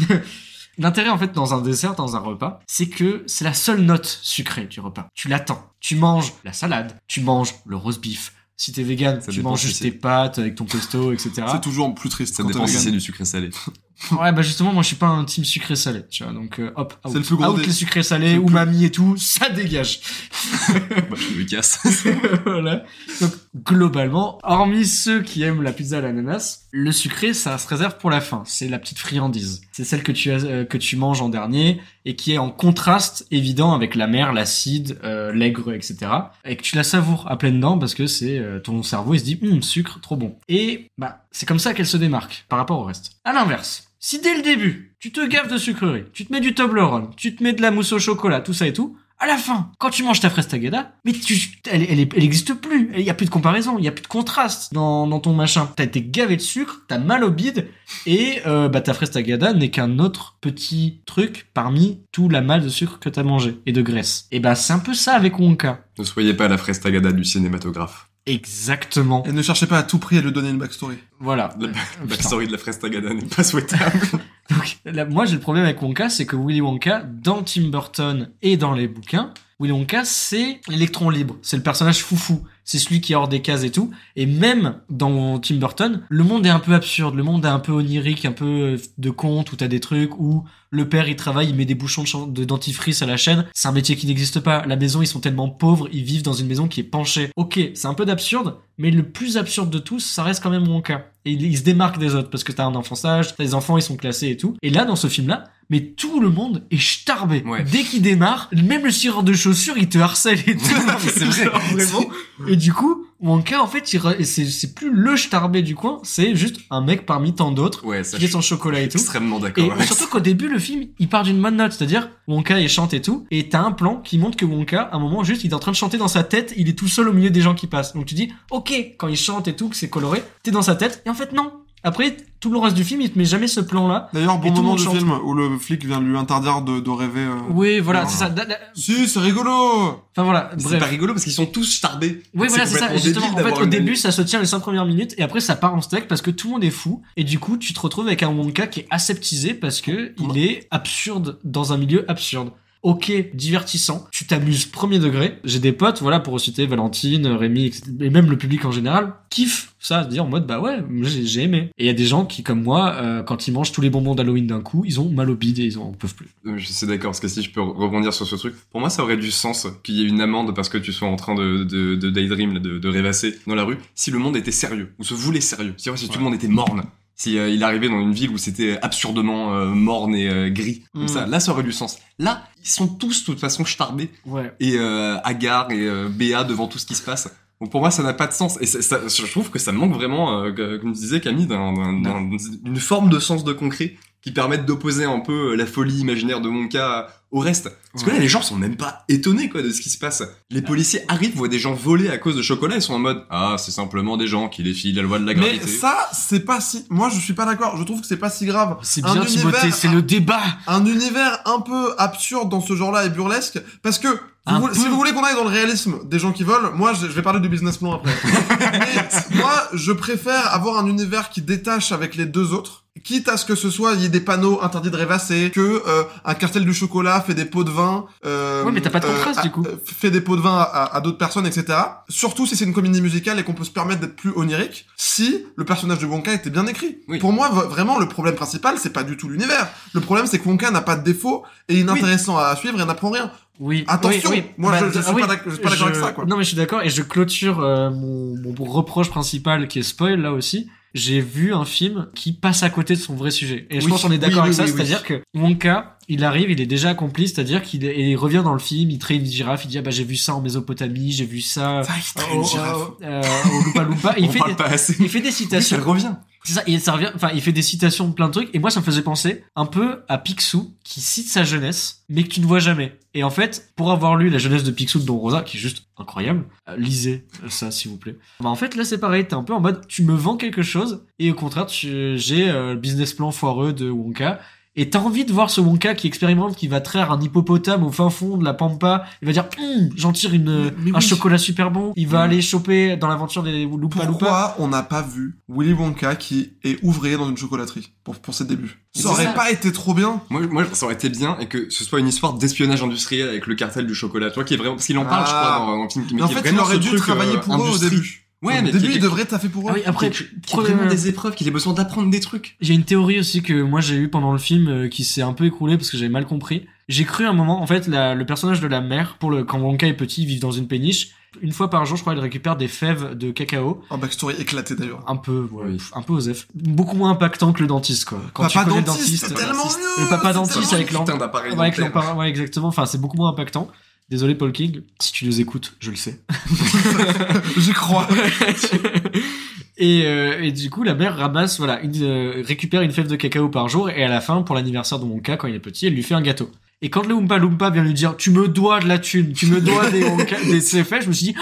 L'intérêt en fait dans un dessert, dans un repas, c'est que c'est la seule note sucrée du repas. Tu l'attends. Tu manges la salade, tu manges le roast beef. Si t'es vegan, Ça tu manges juste c'est- tes pâtes avec ton pesto, etc. C'est toujours plus triste Ça quand dépend si c'est du sucré salé. Ouais, bah justement, moi je suis pas un team sucré-salé, tu vois, donc euh, hop, out. C'est le plus gros Out des- les sucrés-salés, c'est le plus- umami et tout, ça dégage. Moi, je me casse. [LAUGHS] [LAUGHS] voilà. Donc globalement, hormis ceux qui aiment la pizza à l'ananas, le sucré ça se réserve pour la fin. C'est la petite friandise. C'est celle que tu as, euh, que tu manges en dernier et qui est en contraste évident avec la mer, l'acide, euh, l'aigre, etc. Et que tu la savoures à pleines dents parce que c'est euh, ton cerveau il se dit hum sucre trop bon. Et bah c'est comme ça qu'elle se démarque par rapport au reste. À l'inverse. Si dès le début, tu te gaves de sucreries, tu te mets du Toblerone, tu te mets de la mousse au chocolat, tout ça et tout, à la fin, quand tu manges ta fraise tagada, mais tu, elle, elle, elle existe plus. Il y a plus de comparaison, il y a plus de contraste dans, dans ton machin. T'as été gavé de sucre, t'as mal au bide, et euh, bah ta fraise tagada n'est qu'un autre petit truc parmi tout la malle de sucre que t'as mangé et de graisse. Et bah c'est un peu ça avec Wonka. ne soyez pas la fraise tagada du cinématographe. Exactement. Et ne cherchez pas à tout prix à lui donner une backstory. Voilà. La [LAUGHS] backstory de la fraise tagada n'est pas souhaitable. [LAUGHS] Donc, là, moi, j'ai le problème avec Wonka, c'est que Willy Wonka, dans Tim Burton et dans les bouquins, Willy Wonka, c'est l'électron libre. C'est le personnage foufou. C'est celui qui est hors des cases et tout. Et même dans Tim Burton, le monde est un peu absurde. Le monde est un peu onirique, un peu de conte où t'as des trucs où le père il travaille, il met des bouchons de, dentifrice à la chaîne. C'est un métier qui n'existe pas. La maison, ils sont tellement pauvres, ils vivent dans une maison qui est penchée. Ok, c'est un peu d'absurde, mais le plus absurde de tous, ça reste quand même Wonka. Et il, il se démarque des autres parce que t'as un enfant sage, t'as des enfants, ils sont classés et tout. Et là, dans ce film-là, mais tout le monde est starbé. Ouais. Dès qu'il démarre, même le tireur de chaussures, il te harcèle et tout. [LAUGHS] C'est vrai. Genre, vraiment. Et du coup, Wonka, en fait, c'est plus le starbé du coin, c'est juste un mec parmi tant d'autres Ouais, ça, qui fait son chocolat et tout. extrêmement Et d'accord surtout qu'au début, le film, il part d'une bonne note, c'est-à-dire Wonka il chante et tout, et t'as un plan qui montre que Wonka, à un moment, juste, il est en train de chanter dans sa tête, il est tout seul au milieu des gens qui passent. Donc tu dis, ok, quand il chante et tout, que c'est coloré, t'es dans sa tête, et en fait non. Après, tout le reste du film, il te met jamais ce plan-là. D'ailleurs, bon moment du film où le flic vient lui interdire de, de rêver. euh. Oui, voilà, c'est ça. Da- da- Si, c'est rigolo Enfin voilà, C'est pas rigolo parce qu'ils sont tous starbés. Oui, voilà, c'est ça. Justement, en fait, au début, ça se tient les cinq premières minutes, et après, ça part en steak parce que tout le monde est fou. Et du coup, tu te retrouves avec un Wonka qui est aseptisé parce que il est absurde dans un milieu absurde. Ok, divertissant, tu t'amuses premier degré. J'ai des potes, voilà, pour citer Valentine, Rémi, etc., et même le public en général, kiffe ça, se dire en mode, bah ouais, j'ai aimé. Et il y a des gens qui, comme moi, euh, quand ils mangent tous les bonbons d'Halloween d'un coup, ils ont mal au bide et ils en peuvent plus. Euh, Je suis d'accord, parce que si je peux rebondir sur ce truc, pour moi ça aurait du sens qu'il y ait une amende parce que tu sois en train de, de, daydream, de rêvasser dans la rue, si le monde était sérieux, ou se voulait sérieux, si, si tout le monde était morne, si euh, il arrivait dans une ville où c'était absurdement euh, morne et euh, gris, comme Mm. ça, là ça aurait du sens. Là, ils sont tous de toute façon starbés Ouais. et euh, hagards et euh, béats devant tout ce qui se passe. Donc pour moi ça n'a pas de sens et ça, ça- je trouve que ça manque vraiment, euh, comme tu disais Camille, d'un- d'un- d'un- d'une forme de sens de concret qui permette d'opposer un peu la folie imaginaire de mon cas au reste. Parce que là, les gens sont même pas étonnés, quoi, de ce qui se passe. Les policiers arrivent, voient des gens voler à cause de chocolat, ils sont en mode, ah, c'est simplement des gens qui défient la loi de la Mais gravité. ça, c'est pas si... Moi, je suis pas d'accord. Je trouve que c'est pas si grave. C'est bien, Timothée, univers- c'est le débat. un univers un peu absurde dans ce genre-là et burlesque, parce que vous voulez- si vous voulez qu'on aille dans le réalisme des gens qui volent, moi je, je vais parler du business plan après. [LAUGHS] Mais moi, je préfère avoir un univers qui détache avec les deux autres, quitte à ce que ce soit il y ait des panneaux interdits de rêvasser, que euh, un cartel du chocolat fait des pots de vin. Euh, Ouais, mais t'as pas de contraste, à- du coup. euh, Fait des pots de vin à, à- d'autres personnes, etc. Surtout si c'est une comédie musicale et qu'on peut se permettre d'être plus onirique, si le personnage de Wonka était bien écrit. Oui. Pour moi, vraiment, le problème principal, c'est pas du tout l'univers. Le problème, c'est que Wonka n'a pas de défaut et inintéressant à suivre et n'apprend rien. Oui. Attention, oui, oui. moi, je- je ah suis oui, pas d'ac- je suis pas d'accord avec ça, quoi. Non mais je suis d'accord et je clôture euh, mon, mon reproche principal qui est spoil là aussi. J'ai vu un film qui passe à côté de son vrai sujet. Et je Oui, pense qu'on est d'accord oui, avec oui, ça, c'est-à-dire que Wonka, il arrive, il est déjà accompli, c'est-à-dire qu'il il revient dans le film, il traite une girafe, il dit ah bah j'ai vu ça en Mésopotamie, j'ai vu ça Ça, il traîne une girafe. euh, au Lupa Lupa. [LAUGHS] Il fait parle des, pas assez. il fait des citations. ça revient. C'est ça, et revient, enfin, il fait des citations de plein de trucs, et moi, ça me faisait penser un peu à Picsou, qui cite sa jeunesse, mais que tu ne vois jamais. Et en fait, pour avoir lu la jeunesse de Picsou de Don Rosa, qui est juste incroyable, euh, lisez ça, s'il vous plaît. Bah, en fait, là, c'est pareil, t'es un peu en mode, tu me vends quelque chose, et au contraire, j'ai euh, le business plan foireux de Wonka, et t'as envie de voir ce Wonka qui expérimente, qui va traire un hippopotame au fin fond de la pampa. Il va dire, Hum, j'en tire une, Mais un oui. chocolat super bon. Il va aller choper dans l'aventure des Lupa. Pourquoi on n'a pas vu Willy Wonka qui est ouvrier dans une chocolaterie pour, pour ses débuts? Mais Ça aurait ça. pas été trop bien Moi, moi, ça aurait été bien et que ce soit une histoire d'espionnage industriel avec le cartel du chocolat. Tu vois, qui est vraiment, parce qu'il en parle, Ah. je crois, dans, dans le film, mais Mais en qui fait, il vraiment aurait ce dû truc, travailler euh, pour eux au début. Ouais, Au mais début, il devrait taffer pour eux. Ah oui, après, qui, qui a vraiment des épreuves, qu'il ait besoin d'apprendre des trucs. J'ai une théorie aussi que moi j'ai eu pendant le film euh, qui s'est un peu écroulée parce que j'avais mal compris. J'ai cru à un moment, en fait, la- le personnage de la mère, pour le, quand Wonka est petit, ils vivent dans une péniche. Une fois par jour, je crois, elle récupère des fèves de cacao. Un backstory éclaté d'ailleurs. Un peu, ouais, Oui. un peu osef. Beaucoup moins impactant que le dentiste, quoi. Quand Papa tu dentiste, le c'est dentiste. tellement mieux Le papa dentiste tellement avec d'appareil Ouais, ouais, exactement. Enfin, c'est beaucoup moins impactant. Désolé, Paul King, si tu nous écoutes, je le sais. [LAUGHS] J'y crois. [LAUGHS] et, euh, et du coup, la mère ramasse, voilà, une, euh, récupère une fève de cacao par jour et à la fin, pour l'anniversaire de Wonka, quand il est petit, elle lui fait un gâteau. Et quand le Oompa Loompa vient lui dire, tu me dois de la thune, tu me dois des, [LAUGHS] Wonka- des ces fèves, je me suis dit,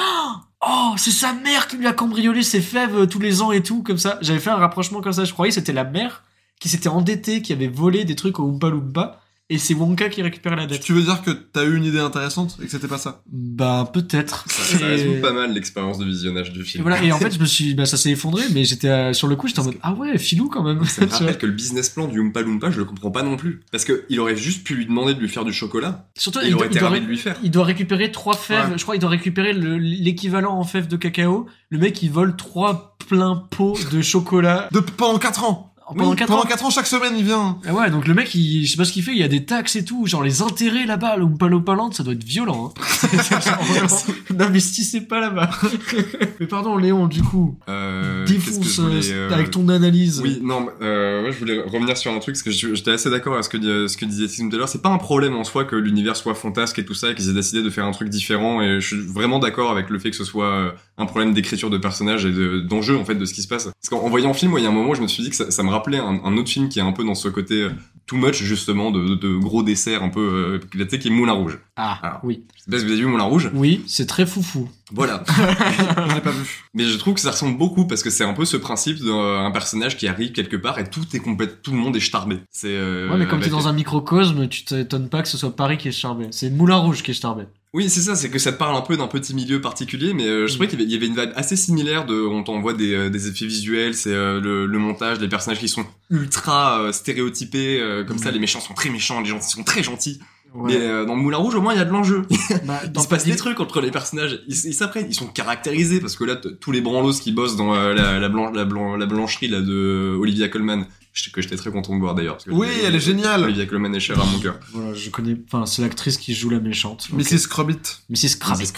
oh, c'est sa mère qui lui a cambriolé ses fèves euh, tous les ans et tout, comme ça. J'avais fait un rapprochement comme ça, je croyais c'était la mère qui s'était endettée, qui avait volé des trucs au Oompa Loompa, et c'est Wonka qui récupérait la dette. Tu veux dire que t'as eu une idée intéressante et que c'était pas ça Bah, peut-être. Ça, ça Et- résume pas mal l'expérience de visionnage du Et film. voilà, et en [LAUGHS] fait, je me suis, bah, ça s'est effondré, mais j'étais euh, sur le coup, j'étais en mode, ah ouais, filou quand même. Ça me [LAUGHS] rappelle que le business plan du Oompa Loompa, je le comprends pas non plus. Parce que il aurait juste pu lui demander de lui faire du chocolat. Surtout, et il, il doit, aurait il été doit ravi ré- de lui faire. il doit récupérer trois fèves. Ouais. Je crois qu'il doit récupérer le- l'équivalent en fèves de cacao. Le mec, il vole trois pleins pots de chocolat de, Pendant 4 ans pendant Oui, quatre pendant ans. 4 ans, chaque semaine, il vient. Ah ouais, donc le mec, il, je sais pas ce qu'il fait, il y a des taxes et tout, genre les intérêts là-bas, le Palopalante, ça doit être violent. Hein. [LAUGHS] [LAUGHS] C'est N'investissez pas là-bas. [LAUGHS] Mais pardon, Léon, du coup, Euh, qu'est-ce que défonce voulais, euh, euh, avec ton analyse. Oui, non, euh, ouais, je voulais revenir sur un truc, parce que j'étais assez d'accord avec ce que, dit- ce que disait Tim tout à l'heure. C'est pas un problème en soi que l'univers soit fantasque et tout ça, et qu'ils aient décidé de faire un truc différent, et je suis vraiment d'accord avec le fait que ce soit euh, un problème d'écriture de personnages et de- d'enjeu, en fait, de ce qui se passe. Parce qu'en en voyant le film, il y a un moment, je me suis dit que ça, ça me rappelait un, un autre film qui est un peu dans ce côté euh, too much, justement, de, de gros dessert un peu, euh, tu sais, qui est Moulin Rouge. Ah, Alors. oui. Je sais pas si vous avez vu Moulin Rouge. Oui, c'est très foufou. Voilà. [LAUGHS] Je l'ai pas vu. Mais je trouve que ça ressemble beaucoup parce que c'est un peu ce principe d'un personnage qui arrive quelque part et tout est complète, tout le monde est starbé. C'est euh, Ouais, mais comme t'es dans un microcosme, tu t'étonnes pas que ce soit Paris qui est charbé. C'est Moulin Rouge qui est charbé. Oui, c'est ça, c'est que ça te parle un peu d'un petit milieu particulier, mais euh, je trouvais qu'il y avait- il y avait une vibe assez similaire de, on t'envoie des, euh, des effets visuels, c'est euh, le, le montage, des personnages qui sont ultra euh, stéréotypés, euh, comme ça, les méchants sont très méchants, les gentils sont très gentils. Mais euh, dans Moulin Rouge, au moins, il y a de l'enjeu. Bah, [LAUGHS] Il se passe des trucs entre les personnages. Ils ils s'apprennent, ils sont caractérisés parce que là, tous les branlos qui bossent dans euh, la, la, blan- la, blan- la blancherie là de Olivia Colman, que j'étais très content de voir d'ailleurs. Oui, Olivia- elle est géniale. Olivia Colman est chère à mon cœur. Voilà, je connais. Enfin, c'est l'actrice qui joue la méchante. Ok. Mrs. Crobbit. Mrs. Kravitz. Mrs.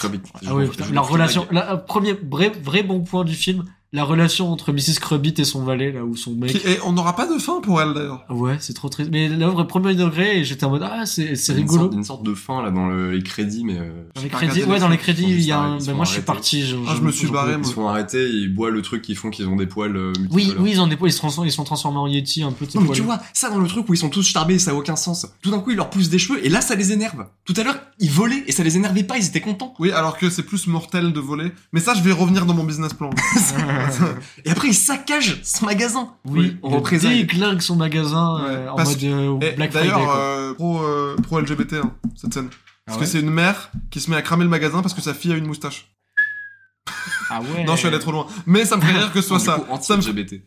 Ah oui, putain, je- relation, la, euh, premier vrai, vrai bon point du film, la relation entre Mrs. Kravitz et son valet, là, ou son mec. Qui- Et on n'aura pas de fin pour elle d'ailleurs. Ah Ouais, c'est trop triste. Mais l'œuvre est premier degré et j'étais en mode, ah, c'est, c'est Il y a une rigolo. sorte- Une sorte de fin là dans le- les crédits, mais euh, Dans les crédits, ouais, dans les crédits, il y a un, ben moi, je suis parti. je- Ah, je me suis barré, ils se font arrêter, ils boivent le truc qu'ils font, qu'ils ont des poils. euh, Oui, oui, ils ont des poils, ils se ils sont transformés en Yeti un peu. Non mais poils. tu vois, ça dans le truc où ils sont tous starbés, ça a aucun sens. Tout d'un coup, ils leur poussent des cheveux et là, ça les énerve. Tout à l'heure, ils volaient et ça les énervait pas, ils étaient contents. Oui, alors que c'est plus mortel de voler. Mais ça, je vais revenir dans mon business plan. [LAUGHS] [LAUGHS] Et après, ils saccagent son magasin. Oui, en il représailles. déglingue son magasin euh, en parce mode euh, Black Friday. D'ailleurs, euh, pro, euh, pro LGBT, hein, cette scène. Parce Ah que c'est une mère qui se met à cramer le magasin parce que sa fille a une moustache. Ah ouais. Non, je suis allé trop loin. Mais ça me fait rire que ce soit ça. coup, ça me...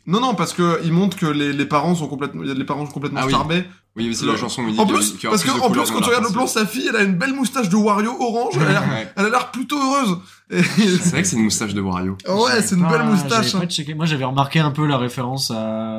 Non, non, parce que il montre que les, les parents sont complètement, il y a les parents sont complètement Ah oui. starbés. Oui, mais c'est la chanson En plus, parce que en plus, quand tu regardes le plan, sa fille, elle a une belle moustache de Wario orange. Elle a l'air, Ouais. elle a l'air plutôt heureuse. Et- [LAUGHS] C'est vrai que c'est une moustache de Wario. ouais, c'est une belle moustache. Moi, j'avais remarqué un peu la référence à,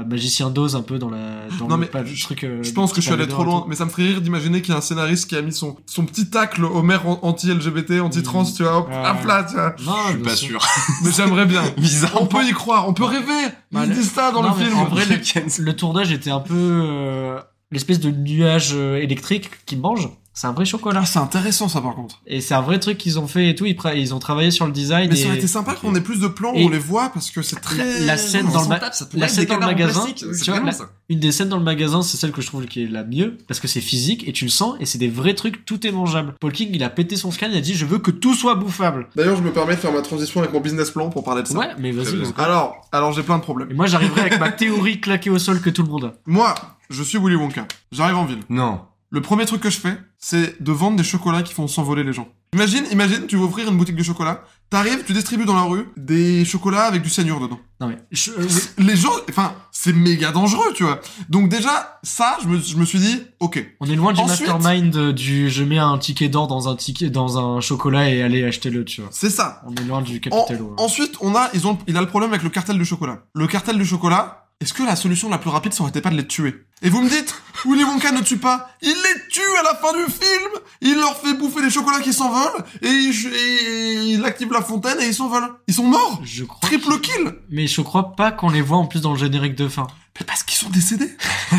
à Magicien d'Oz un peu dans la dans Non, le mais pas- je- truc. euh, Je pense que je suis allé trop loin, mais ça me ferait rire d'imaginer qu'il y a un scénariste qui a mis son, son petit tacle au maire an- anti-LGBT, anti-trans, Mm. tu vois, hop, Ah. hop là, tu vois. Non, Je suis pas sûr. [LAUGHS] Mais j'aimerais bien. [LAUGHS] Bizarre. On peut y croire, on peut rêver. Bah, Ils le- disent ça dans Non, le mais film. En vrai, le, [LAUGHS] le tournage était un peu euh, l'espèce de nuage euh, électrique qui mange. C'est un vrai chocolat. Ah, c'est intéressant ça par contre. Et c'est un vrai truc qu'ils ont fait et tout. Ils, ils ont travaillé sur le design. Mais et ça aurait été sympa qu'on ait plus de plans où Et- on les voit parce que c'est très. La- la scène dans le ma- la scène dans le magasin, tu vois, la- Une des scènes dans le magasin, c'est celle que je trouve qui est la mieux parce que c'est physique et tu le sens et c'est des vrais trucs. Tout est mangeable. Paul King, il a pété son scan. Il a dit je veux que tout soit bouffable. D'ailleurs, je me permets de faire ma transition avec mon business plan pour parler de ça. Ouais, mais vas-y. Alors, alors j'ai plein de problèmes. Et moi, j'arriverai avec ma théorie claquée au sol que tout le monde a. Moi, je suis Willy Wonka. J'arrive en ville. Non. Le premier truc que je fais, c'est de vendre des chocolats qui font s'envoler les gens. Imagine, imagine, tu veux ouvrir une boutique de chocolat, t'arrives, tu distribues dans la rue des chocolats avec du cyanure dedans. Non mais je- euh, Les gens, enfin, c'est méga dangereux, tu vois. Donc déjà, ça, je me, je me suis dit, ok. on est loin du Ensuite- mastermind du je mets un ticket d'or dans un ticket dans un chocolat et allez achetez-le, tu vois. C'est ça. On est loin du En- capitalo. hein. ensuite, on a, ils ont, il a le problème avec le cartel du chocolat. Le cartel du chocolat, est-ce que la solution la plus rapide, ça aurait été pas de les tuer? Et vous me dites, Willy Wonka ne tue pas. Il les tue à la fin du film. Il leur fait bouffer des chocolats qui s'envolent et il, et il active la fontaine et ils s'envolent. Ils sont morts. Je crois Triple kill. Mais je crois pas qu'on les voit en plus dans le générique de fin. Mais parce qu'ils sont décédés. [LAUGHS]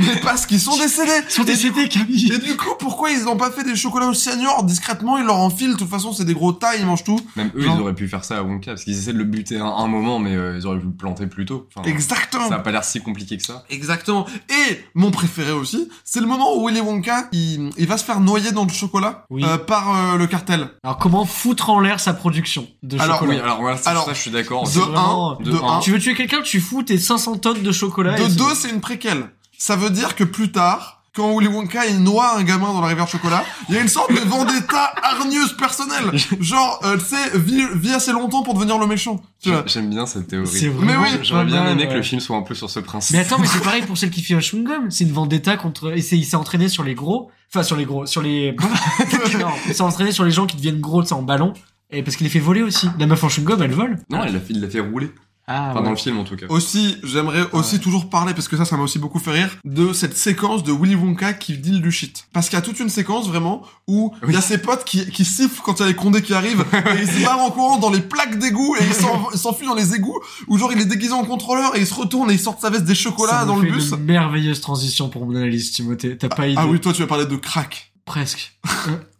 Mais parce qu'ils sont décédés. Ils sont décédés, Camille Et du coup, pourquoi ils n'ont pas fait des chocolats au cyanure discrètement? Ils leur enfilent. De toute façon, c'est des gros tas, ils mangent tout. Même eux, ils auraient pu faire ça à Wonka, parce qu'ils essaient de le buter un, un moment, mais euh, ils auraient pu le planter plus tôt. Enfin, Exactement. ça a pas l'air si compliqué que ça. Exactement. Et mon préféré aussi, c'est le moment où Willy Wonka, il, il va se faire noyer dans le chocolat Oui. euh, par euh, le cartel. Alors comment foutre en l'air sa production de Alors, chocolat Oui, alors voilà, ça, Alors, ça, je suis d'accord. de C'est- vraiment- un, de de un. un. Tu veux tuer quelqu'un, tu fous tes 500 tonnes de chocolat. et De c'est deux, bon. c'est une préquelle. Ça veut dire que plus tard, quand Willy Wonka il noie un gamin dans la rivière chocolat, il y a une sorte de vendetta [LAUGHS] hargneuse personnelle. Genre, euh, tu sais, vis, vis assez longtemps pour devenir le méchant. Tu vois. J'aime bien cette théorie. C'est Mais oui, J'aurais bien aimé que le film soit un peu sur ce principe. Mais attends, mais c'est pareil pour [LAUGHS] celle qui fait un chewing-gum. C'est une vendetta contre. Et c'est- il s'est entraîné sur les gros. Enfin, sur les gros. Sur les. [LAUGHS] non, il s'est entraîné sur les gens qui deviennent gros, tu sais, en ballon. Et parce qu'il les fait voler aussi. La meuf en chewing-gum, elle vole. Non, il l'a fait, il l'a fait rouler. Ah, Enfin, ouais. dans le film, en tout cas. Aussi, j'aimerais aussi toujours parler, parce que ça, ça m'a aussi beaucoup fait rire, de cette séquence de Willy Wonka qui deal du shit. Parce qu'il y a toute une séquence, vraiment, où il y a ses potes qui, qui sifflent quand il y a les condés qui arrivent, [LAUGHS] et ils se barrent en courant dans les plaques d'égout, et ils s'en- [LAUGHS] ils s'enfuient dans les égouts, ou genre il est déguisé en contrôleur, et il se retourne et il sort de sa veste des chocolats Ça dans le bus. une merveilleuse transition pour mon analyse, Timothée. T'as pas idée. Ah oui, toi tu vas parler de crack. Presque.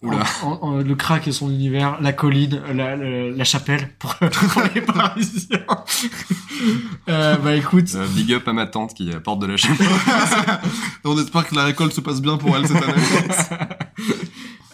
Oula. En- en- en- le crack et son univers, la colline, la, la, la chapelle pour, [LAUGHS] pour les Parisiens. euh, bah écoute, Euh, big up à ma tante qui apporte de la chapelle. [LAUGHS] On espère que la récolte se passe bien pour elle cette année.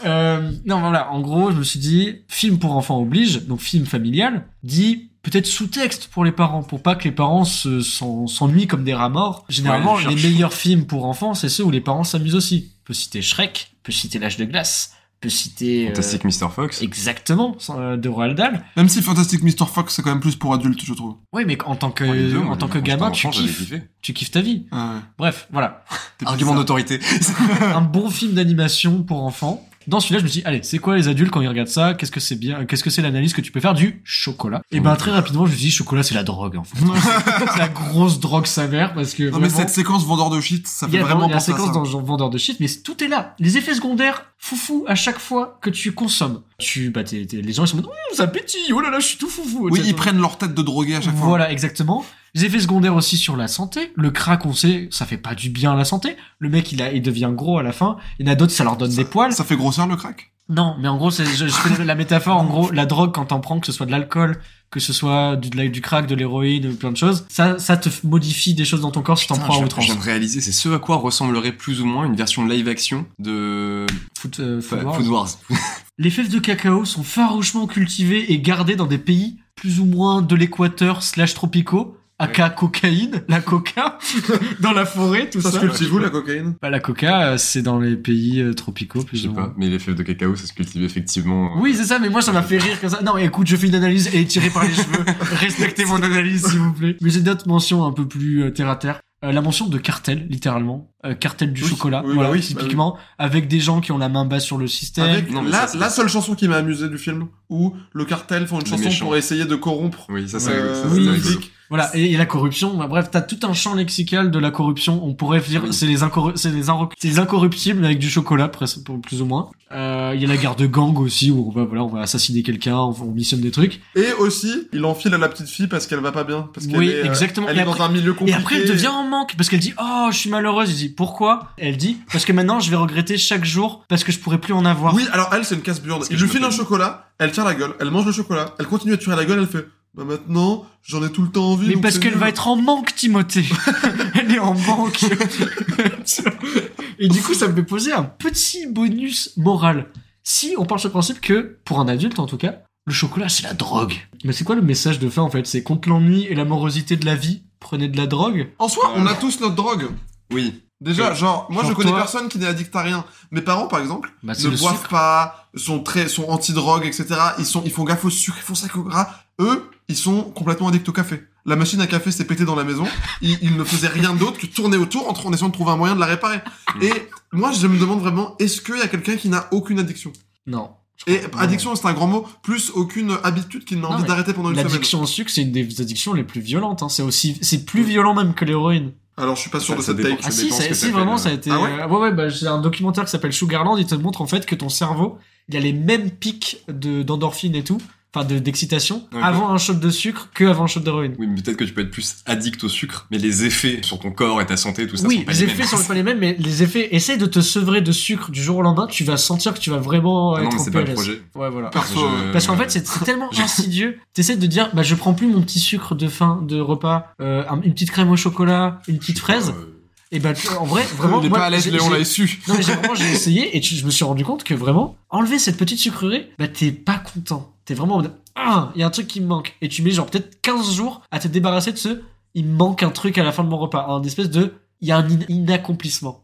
euh, non voilà, en gros, je me suis dit, film pour enfants oblige, donc film familial, dit peut-être sous-texte pour les parents, pour pas que les parents se- s'en- s'ennuient comme des rats morts. Généralement, Ouais, les meilleurs films pour enfants, c'est ceux où les parents s'amusent aussi. On peut citer Shrek, on peut citer L'âge de glace, on peut citer... euh, Fantastic Mr. Fox. Exactement, euh, de Roald Dahl. Même si Fantastic Mr. Fox c'est quand même plus pour adultes, je trouve. Oui, mais en tant que, deux, en tant que gamin, tu enfant, kiffes, tu kiffes ta vie. Ah ouais. Bref, voilà. T'es Argument bizarre. d'autorité. [LAUGHS] un bon film d'animation pour enfants. Dans celui-là, je me suis dit, allez, c'est quoi les adultes quand ils regardent ça? Qu'est-ce que c'est bien Qu'est-ce que c'est l'analyse que tu peux faire du chocolat? Et ben très rapidement, je me suis dit, chocolat, c'est la drogue en fait. [LAUGHS] c'est la grosse drogue sa mère parce que Non mais cette séquence vendeur de shit, ça fait vraiment il y a la penser à séquence ça. dans vendeur de shit, mais tout est là. Les effets secondaires, foufou, à chaque fois que tu consommes. Tu, bah, t'es- t'es- les gens ils sont en mode, oh, ça pétille, oh là là, je suis tout foufou. Oui, ils prennent leur tête de drogué à chaque fois. Voilà, exactement. Les effets secondaires aussi sur la santé. Le crack, on sait, ça fait pas du bien à la santé. Le mec, il, a, il devient gros à la fin. Il y en a d'autres, ça leur donne des poils. Ça fait grossir le crack? Non, mais en gros, c'est, je, je fais la métaphore. En gros, la drogue, quand t'en prends, que ce soit de l'alcool, que ce soit du, du crack, de l'héroïne, plein de choses, ça, ça te modifie des choses dans ton corps si t'en prends à je, je outrance. viens de réaliser, c'est ce à quoi ressemblerait plus ou moins une version live action de Foot, euh, Food Wars. Food Wars. [LAUGHS] Les fèves de cacao sont farouchement cultivées et gardées dans des pays plus ou moins de l'équateur slash tropicaux. Aka cocaïne, la coca, dans la forêt, tout ça. Ça se cultive où la cocaïne Bah, la coca, euh, c'est dans les pays euh, tropicaux, Je plus sais ou moins. pas, mais les fèves de cacao, ça se cultive effectivement. euh, Oui, c'est ça, mais moi, ça m'a fait rire comme ça. Non, écoute, je fais une analyse et tiré par les cheveux. Respectez mon analyse, s'il vous plaît. Mais j'ai d'autres mentions un peu plus euh, terre à terre. Euh, la mention de cartel, littéralement. Euh, cartel du Oui, chocolat. oui, voilà, bah oui, typiquement. Avec des gens qui ont la main basse sur le système. Avec Non, mais la, ça, c'est- la seule chanson qui m'a amusé du film, où le cartel font une Les chanson méchants. pour essayer de corrompre Oui, ça c'est euh, ça, rigolo. flic. Voilà, et, et la corruption, bah, bref, t'as tout un champ lexical de la corruption. On pourrait dire, Oui. c'est les, incorru- incorruptibles avec du chocolat, presque, plus ou moins. Euh, Il y a la guerre de gang aussi, où on va, voilà, on va assassiner quelqu'un, on, on missionne des trucs. Et aussi, il enfile à la petite fille parce qu'elle va pas bien. Parce qu'elle Oui, est, euh, exactement. Elle Et est dans un milieu Et compliqué. après, elle devient en manque, parce qu'elle dit, oh, je suis malheureuse. Il dit, pourquoi? Elle dit, parce que maintenant, je vais regretter chaque jour, parce que je pourrais plus en avoir. Oui, alors elle, c'est une casse-burde. Il lui file un chocolat, elle tire la gueule, elle mange le chocolat, elle continue à tirer la gueule, elle fait Bah maintenant, j'en ai tout le temps envie. Mais parce qu'elle va être en manque, Timothée. [LAUGHS] Elle est en manque. Et du coup, ça me fait poser un petit bonus moral. Si on part sur le principe que, pour un adulte en tout cas, le chocolat c'est la drogue. Mais c'est quoi le message de fin en fait? C'est contre l'ennui et la morosité de la vie, prenez de la drogue? En soi, on a tous notre drogue. Oui, Déjà, Ouais. genre, moi je connais toi- personne qui n'est addict à rien. Mes parents, par exemple, Bah, ne boivent sucre. pas, sont très, sont anti-drogue, etc. Ils sont, ils font gaffe au sucre, ils font ça au gras. Eux, ils sont complètement addicts au café. La machine à café s'est pétée dans la maison. Ils, ils ne faisaient rien d'autre que tourner autour en, en essayant de trouver un moyen de la réparer. Mm. Et moi, je me demande vraiment, est-ce qu'il y a quelqu'un qui n'a aucune addiction? Non. Et addiction, c'est un grand mot, plus aucune habitude qu'il n'a envie d'arrêter pendant une semaine. L'addiction au sucre, c'est une des addictions les plus violentes. Hein. C'est aussi, c'est plus violent même que l'héroïne. Alors, je suis pas sûr Ça- de ça cette dépend. take. Ah si, ça- si vraiment euh. ça a été. Ah ouais euh, ouais, ouais, bah, j'ai un documentaire qui s'appelle Sugarland. Il te montre en fait que ton cerveau, il a les mêmes pics de d'endorphine et tout, enfin de d'excitation, avant un shot de sucre que avant un shot d'héroïne. Oui, mais peut-être que tu peux être plus addict au sucre, mais les effets sur ton corps et ta santé, tout ça, oui, sont pas les les effets mêmes. sont pas les mêmes, mais les effets. Essaye de te sevrer de sucre du jour au lendemain, tu vas sentir que tu vas vraiment Ah être non, mais en c'est pas le projet. Ouais, voilà. Je- euh, Parce qu'en fait, c'est tellement [LAUGHS] insidieux. T'essaies de dire, bah, je prends plus mon petit sucre de fin de repas, euh, un- une petite crème au chocolat, une petite fraise. Euh, Et bah, en vrai, [LAUGHS] vraiment, il est moi, pas à l'aise, Léon l'a su. Non mais j'ai [LAUGHS] vraiment j'ai essayé et tu- je me suis rendu compte que vraiment enlever cette petite sucrerie, bah t'es pas content. T'es vraiment en mode ah, il y a un truc qui me manque et tu mets genre peut-être 15 jours à te débarrasser de ce il me manque un truc à la fin de mon repas, un espèce de il y a un in- inaccomplissement.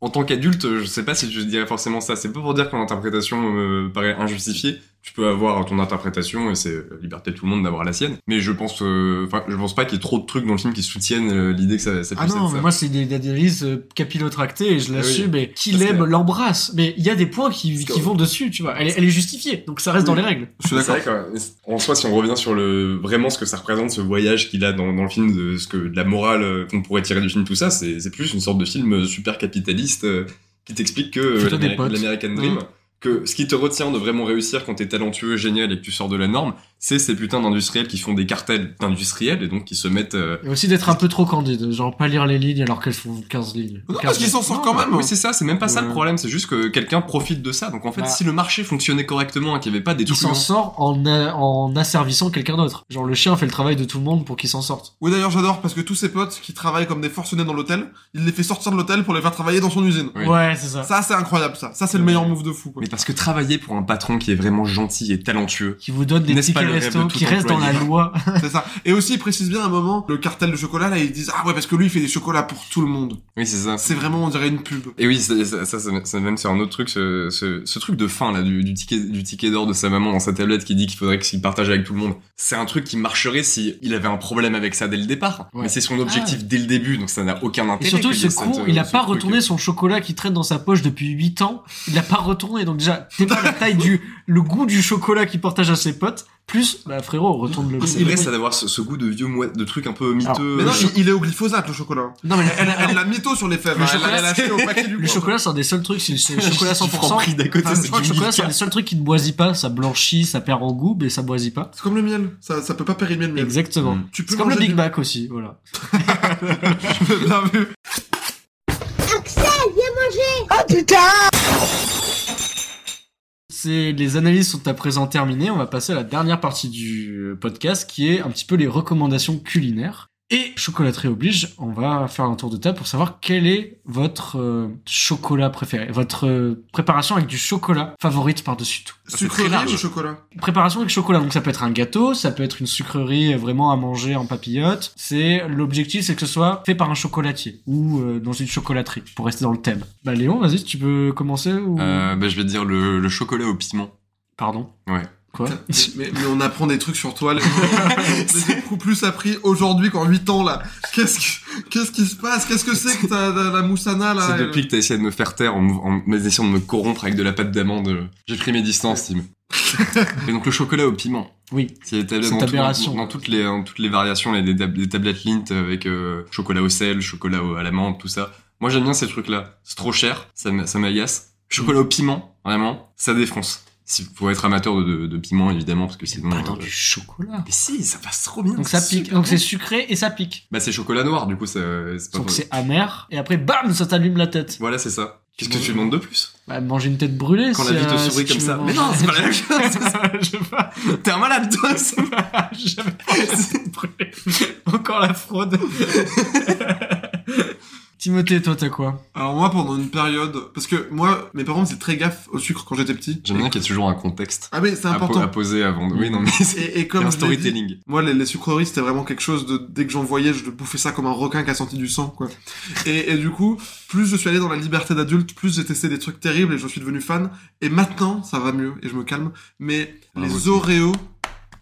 En tant qu'adulte, je sais pas si je dirais forcément ça. C'est pas pour dire que mon interprétation me paraît injustifiée. Tu peux avoir ton interprétation et c'est la liberté de tout le monde d'avoir la sienne. Mais je pense, euh, enfin, je pense pas qu'il y ait trop de trucs dans le film qui soutiennent euh, l'idée que ça, ça Ah puisse non, être mais ça. moi c'est des, des analyses euh, capillotractées et je Ah l'assume oui. mais qu'il Parce que- aime l'embrasse. Mais il y a des points qui, qui vont dessus, tu vois. Elle est, elle est justifiée, donc ça reste dans les règles. Je suis d'accord. vrai qu'en soi, si on revient sur le vraiment ce que ça représente, ce voyage qu'il a dans, dans le film, de ce que de la morale qu'on pourrait tirer du film, tout ça, c'est c'est plus une sorte de film super capitaliste euh, qui t'explique que euh, l'American Dream, que ce qui te retient de vraiment réussir quand t'es talentueux, génial et que tu sors de la norme, c'est ces putains d'industriels qui font des cartels d'industriels et donc qui se mettent. euh, Et aussi d'être un peu trop candide, genre pas lire les lignes alors qu'elles font 15 lignes. Non, 15 parce qu'ils s'en sortent quand même. Oui, c'est ça, c'est même pas ça le problème, c'est juste que quelqu'un profite de ça. Donc en fait, Bah. si le marché fonctionnait correctement et qu'il y avait pas des il s'en trucs sort en, a- en asservissant quelqu'un d'autre. Genre le chien fait le travail de tout le monde pour qu'il s'en sorte. Oui, d'ailleurs, j'adore parce que tous ses potes qui travaillent comme des forcenés dans l'hôtel, il les fait sortir de l'hôtel pour les faire travailler dans son usine. Oui. Ouais, c'est ça. Ça, c'est incroyable, ça. Ça, c'est le meilleur move de fou, quoi. Mais parce que travailler pour un patron qui est vraiment gentil et talentueux, Qui vous donne des Rêve de resto tout qui restent dans la loi. [LAUGHS] [LAUGHS] C'est ça. Et aussi, il précise bien à un moment, le cartel de chocolat, là, ils disent, ah ouais, parce que lui, il fait des chocolats pour tout le monde. oui, c'est ça. C'est vraiment, on dirait une pub. Et oui, ça, ça, ça, ça, même sur un autre truc, ce, ce, ce truc de fin là, du, du ticket, du ticket d'or de sa maman dans sa tablette qui dit qu'il faudrait qu'il partage avec tout le monde. C'est un truc qui marcherait si il avait un problème avec ça dès le départ. Ouais. Mais c'est son objectif dès le début, donc ça n'a aucun intérêt. Et surtout, ce cette, con, euh, il a ce pas truc. retourné son chocolat qui traîne dans sa poche depuis 8 ans. Il l'a pas retourné. Donc déjà, t'es pas la [LAUGHS] taille du, le goût du chocolat qu'il partage à ses potes. Plus, bah frérot, retourne le. C'est vrai, ça d'avoir ce, ce goût de vieux mouette, de trucs un peu miteux. Mais non, il, il est au glyphosate, le chocolat. Non mais Elle, elle l'a mytho sur les fèves. Le hein. Elle- chocolat, elle a acheté au paquet du le chocolat, c'est un des seuls trucs, c'est le [LAUGHS] chocolat du 100%. Franprix d'à côté, Enfin, c'est je crois que du le chocolat, c'est un des seuls trucs qui ne boisit pas, ça blanchit, ça perd en goût, mais ça boisit pas. C'est comme le miel. Ça, ça peut pas périmer le miel. Exactement. Mm. Tu peux C'est comme le manger Big Mac aussi, voilà. [LAUGHS] [LAUGHS] Bien vu. C'est les analyses sont à présent terminées. On va passer à la dernière partie du podcast, qui est un petit peu les recommandations culinaires. Et chocolaterie oblige, on va faire un tour de table pour savoir quel est votre euh, chocolat préféré, votre euh, préparation avec du chocolat favorite par-dessus tout. Sucrerie ou chocolat? Préparation avec chocolat, donc ça peut être un gâteau, ça peut être une sucrerie vraiment à manger en papillote. C'est l'objectif, c'est que ce soit fait par un chocolatier ou euh, dans une chocolaterie pour rester dans le thème. Bah Léon, vas-y, tu peux commencer ou Euh, bah, je vais te dire le, le chocolat au piment. pardon? Ouais. Quoi mais, mais- mais on apprend des trucs sur toi. Les... [LAUGHS] J'ai beaucoup plus appris aujourd'hui qu'en 8 ans, là. Qu'est-ce qui, qu'est-ce qui se passe? Qu'est-ce que c'est que t'as la, la moussana, là? C'est depuis que t'as essayé de me faire taire en, en, en essayant de me corrompre avec de la pâte d'amande. euh, J'ai pris mes distances, Tim. [LAUGHS] Et donc le chocolat au piment. Oui. C'est C'est dans, une tout- aberration. dans, dans toutes les dans toutes les variations, les, tablettes Lint avec euh, chocolat au sel, chocolat au- à la menthe, tout ça. Moi j'aime bien ces trucs-là. C'est trop cher, ça m'agace. Chocolat au piment, vraiment, ça défonce. Si faut être amateur de, de, de piment évidemment parce que sinon. Pas dans euh, du chocolat. Mais si, ça passe trop bien. Donc ça c'est pique. Donc c'est sucré et ça pique. Bah c'est chocolat noir du coup ça c'est pas Donc c'est amer et après bam ça t'allume la tête. Voilà c'est ça. Qu'est-ce que tu demandes de plus Bah manger une tête brûlée. Quand la vie te euh, sourit comme ça. Mais non, c'est pas la même [LAUGHS] chose. Je sais pas. T'es un malade toi. [LAUGHS] Jamais. Encore la fraude. [LAUGHS] Timothée, toi, t'as quoi Alors moi, pendant une période, parce que moi, mes parents faisaient très gaffe au sucre quand j'étais petit. J'aime bien qu'il y ait toujours un contexte Ah mais c'est à, po- important. à poser avant. de- Oui, non, mais c'est Et, et comme un dit, storytelling. Moi, les, les sucreries, c'était vraiment quelque chose de, dès que j'en voyais, je bouffais ça comme un requin qui a senti du sang, quoi. Et, et du coup, plus je suis allé dans la liberté d'adulte, plus j'ai testé des trucs terribles et je suis devenu fan. Et maintenant, ça va mieux et je me calme. Mais Bravo, les. Oreos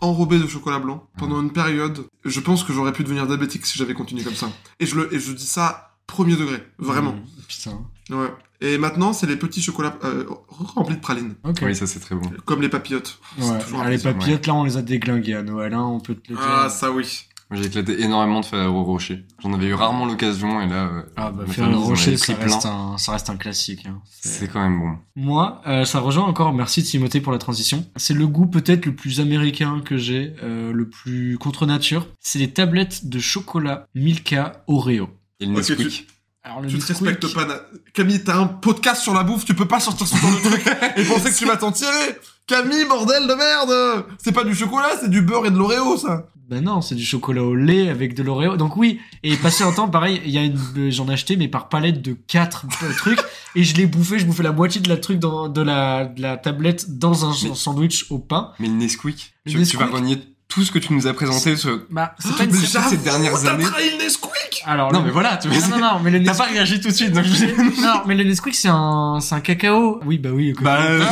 enrobés de chocolat blanc, pendant une période, je pense que j'aurais pu devenir diabétique si j'avais continué comme ça. Et je le, et je dis ça premier degré, vraiment. Mmh, Putain. Ouais. Et maintenant, c'est les petits chocolats euh, remplis de pralines, Ok. Oui, ça c'est très bon. comme les papillotes. Ouais. Toujours Ah, les papillotes, là, on les a déglingués à Noël, hein, on peut te le dire. Ah, ça oui. Moi, j'ai éclaté énormément de Ferrero Rocher. J'en avais eu rarement l'occasion et là, euh, Ah, bah, Ferrero Rocher, ça reste, un, ça reste un classique. hein. C'est- C'est quand même bon. Moi, euh, ça rejoint encore, merci Timothée pour la transition. C'est le goût peut-être le plus américain que j'ai, euh, le plus contre nature. C'est les tablettes de chocolat Milka Oreo. Et le Ok, Nesquik. Alors le Tu te respectes pas. Na- Camille, t'as un podcast sur la bouffe, tu peux pas sortir ce genre de truc et penser que tu vas t'en tirer. Camille, bordel de merde C'est pas du chocolat, c'est du beurre et de l'Oreo, ça Ben non, c'est du chocolat au lait avec de l'Oreo. Donc oui, et passé un temps, pareil, il y a une, euh, j'en ai acheté mais par palette de quatre euh, trucs et je l'ai bouffé, je bouffais la moitié de la truc dans, de la, de la tablette dans un Mais- sandwich au pain. Mais le Nesquik, Le tu, tu vas renier tout ce que tu nous as présenté. Ce... Bah, c'est pas une ces dernières T'as années. trahi le Nesquik Alors, Non, le- mais voilà, tu Ah, non, non, mais le T'as Nesquik, pas réagi tout de suite, donc je [LAUGHS] non, mais le Nesquik c'est un, c'est un cacao. Oui, bah oui. Bah, euh,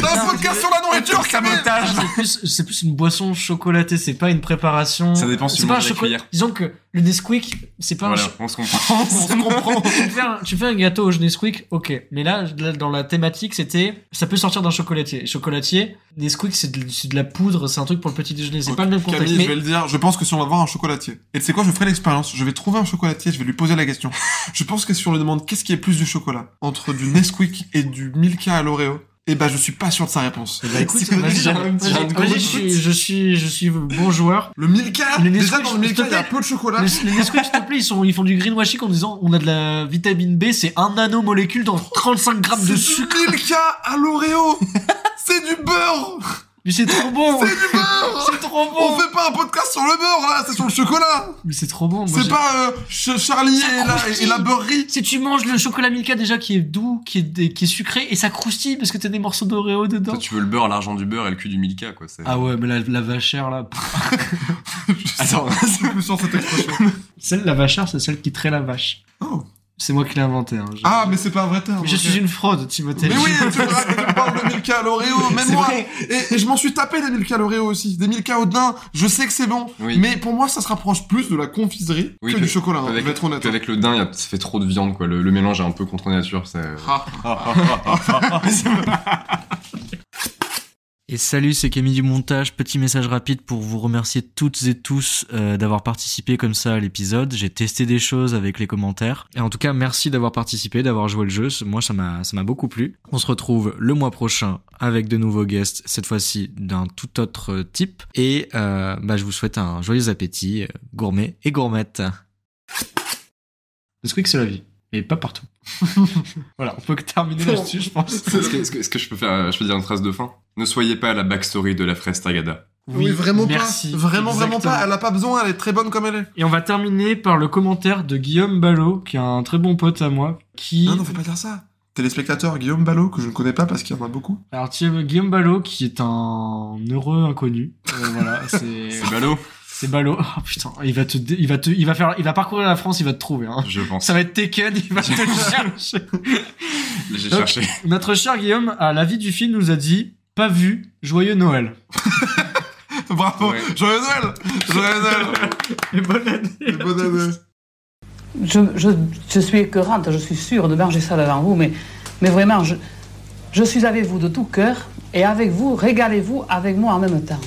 T'as un podcast sur la nourriture, Camille C'est plus, c'est plus une boisson chocolatée, c'est pas une préparation. Ça dépend si C'est tu pas un chocolat. cuillère. Disons que le Nesquik, c'est pas un voilà, cho- on se comprend. [LAUGHS] On se comprend. [LAUGHS] tu, fais un, tu fais un gâteau au Nesquik, ok. Mais là, dans la thématique, c'était, ça peut sortir d'un chocolatier. Chocolatier, Nesquik, c'est de, c'est de la poudre, c'est un truc pour le petit déjeuner. C'est pas le même contexte. Camille, mais- je vais le dire, je pense que si on va voir un chocolatier, et tu sais quoi, je ferai l'expérience, je vais trouver un chocolatier, je vais lui poser la question. [LAUGHS] je pense que si on lui demande qu'est-ce qui est plus du chocolat, entre du Nesquik et du Milka à l'Oreo, eh ben je suis pas sûr de sa réponse. Eh ben, écoute, C'est gros je suis, je suis, je suis bon joueur. Le Milka Le Déjà Nesquik, dans le Milka, il y a peu de chocolat. Les, les Nesquik, s'il te plaît, ils, sont, ils font du greenwashing en disant on a de la vitamine B, c'est un nanomolécule dans 35 grammes de C'est sucre. du Milka à l'Oreo [LAUGHS] C'est du beurre Mais c'est trop bon C'est du beurre [LAUGHS] C'est trop On bon fait pas un podcast sur le beurre là, c'est sur le chocolat Mais c'est trop bon moi, C'est pas euh, Ch- Charlie et la, et la beurrerie Si tu manges le chocolat Milka déjà qui est doux, qui est, qui est sucré, et ça croustille parce que t'as des morceaux d'Oreo dedans. Toi, tu veux le beurre, l'argent du beurre et le cul du Milka, quoi. c'est- Ah ouais, mais la, la vachère là. [LAUGHS] Attends, Je me sens cette expression. Celle, la vachère, c'est celle qui traite la vache. Oh. C'est moi qui l'ai inventé. Hein. Je- Ah, mais c'est pas un vrai terme. Mais je suis une fraude, Timothée. Mais oui, tu me, parles de Milka à l'Oreo, [LAUGHS] même moi. Et, et je m'en suis tapé des Milka à l'Oreo aussi. Des Milka au daim, je sais que c'est bon. Oui. Mais pour moi, ça se rapproche plus de la confiserie Oui, que que- du chocolat, hein, je avec, vais être honnête. avec le daim, il y a- ça fait trop de viande, quoi. Le, le mélange est un peu contre nature. c'est- Ah. [LAUGHS] [LAUGHS] Et salut, c'est Camille du montage. Petit message rapide pour vous remercier toutes et tous euh, d'avoir participé comme ça à l'épisode. J'ai testé des choses avec les commentaires. Et en tout cas, merci d'avoir participé, d'avoir joué le jeu. Moi, ça m'a, ça m'a beaucoup plu. On se retrouve le mois prochain avec de nouveaux guests, cette fois-ci d'un tout autre type. Et euh, bah, je vous souhaite un joyeux appétit, euh, gourmet et gourmette. Le squeak, c'est la vie. Mais pas partout. [LAUGHS] voilà, on peut terminer là-dessus, je pense. Est-ce que, est-ce que- est-ce que je peux faire, je peux dire une phrase de fin? Ne soyez pas la backstory de la fraise Tagada. Oui, vraiment merci. pas. Vraiment, vraiment pas. Elle a pas besoin, elle est très bonne comme elle est. Et on va terminer par le commentaire de Guillaume Ballot, qui est un très bon pote à moi, qui... Non, non, faut pas dire ça. Téléspectateur Guillaume Ballot, que je ne connais pas parce qu'il y en a beaucoup. Alors, tu sais, Guillaume Ballot, qui est un heureux inconnu. Euh, voilà, [LAUGHS] c'est... C'est ballot, c'est Ballot. Oh putain, il va te, dé- il va te, il va faire, il va parcourir la France, il va te trouver, hein. je pense. Ça va être Tekken, il va [LAUGHS] te chercher. J'ai cherché. Notre cher Guillaume, à la vie du film, nous a dit, pas vu, joyeux Noël. [LAUGHS] Bravo. Ouais. Joyeux Noël. Joyeux Noël. [LAUGHS] Et bonne année. Et bonne année. Je, je, je suis écœurante, je suis sûre de manger ça devant vous, mais, mais vraiment, je, je suis avec vous de tout cœur et avec vous, régalez-vous avec moi en même temps.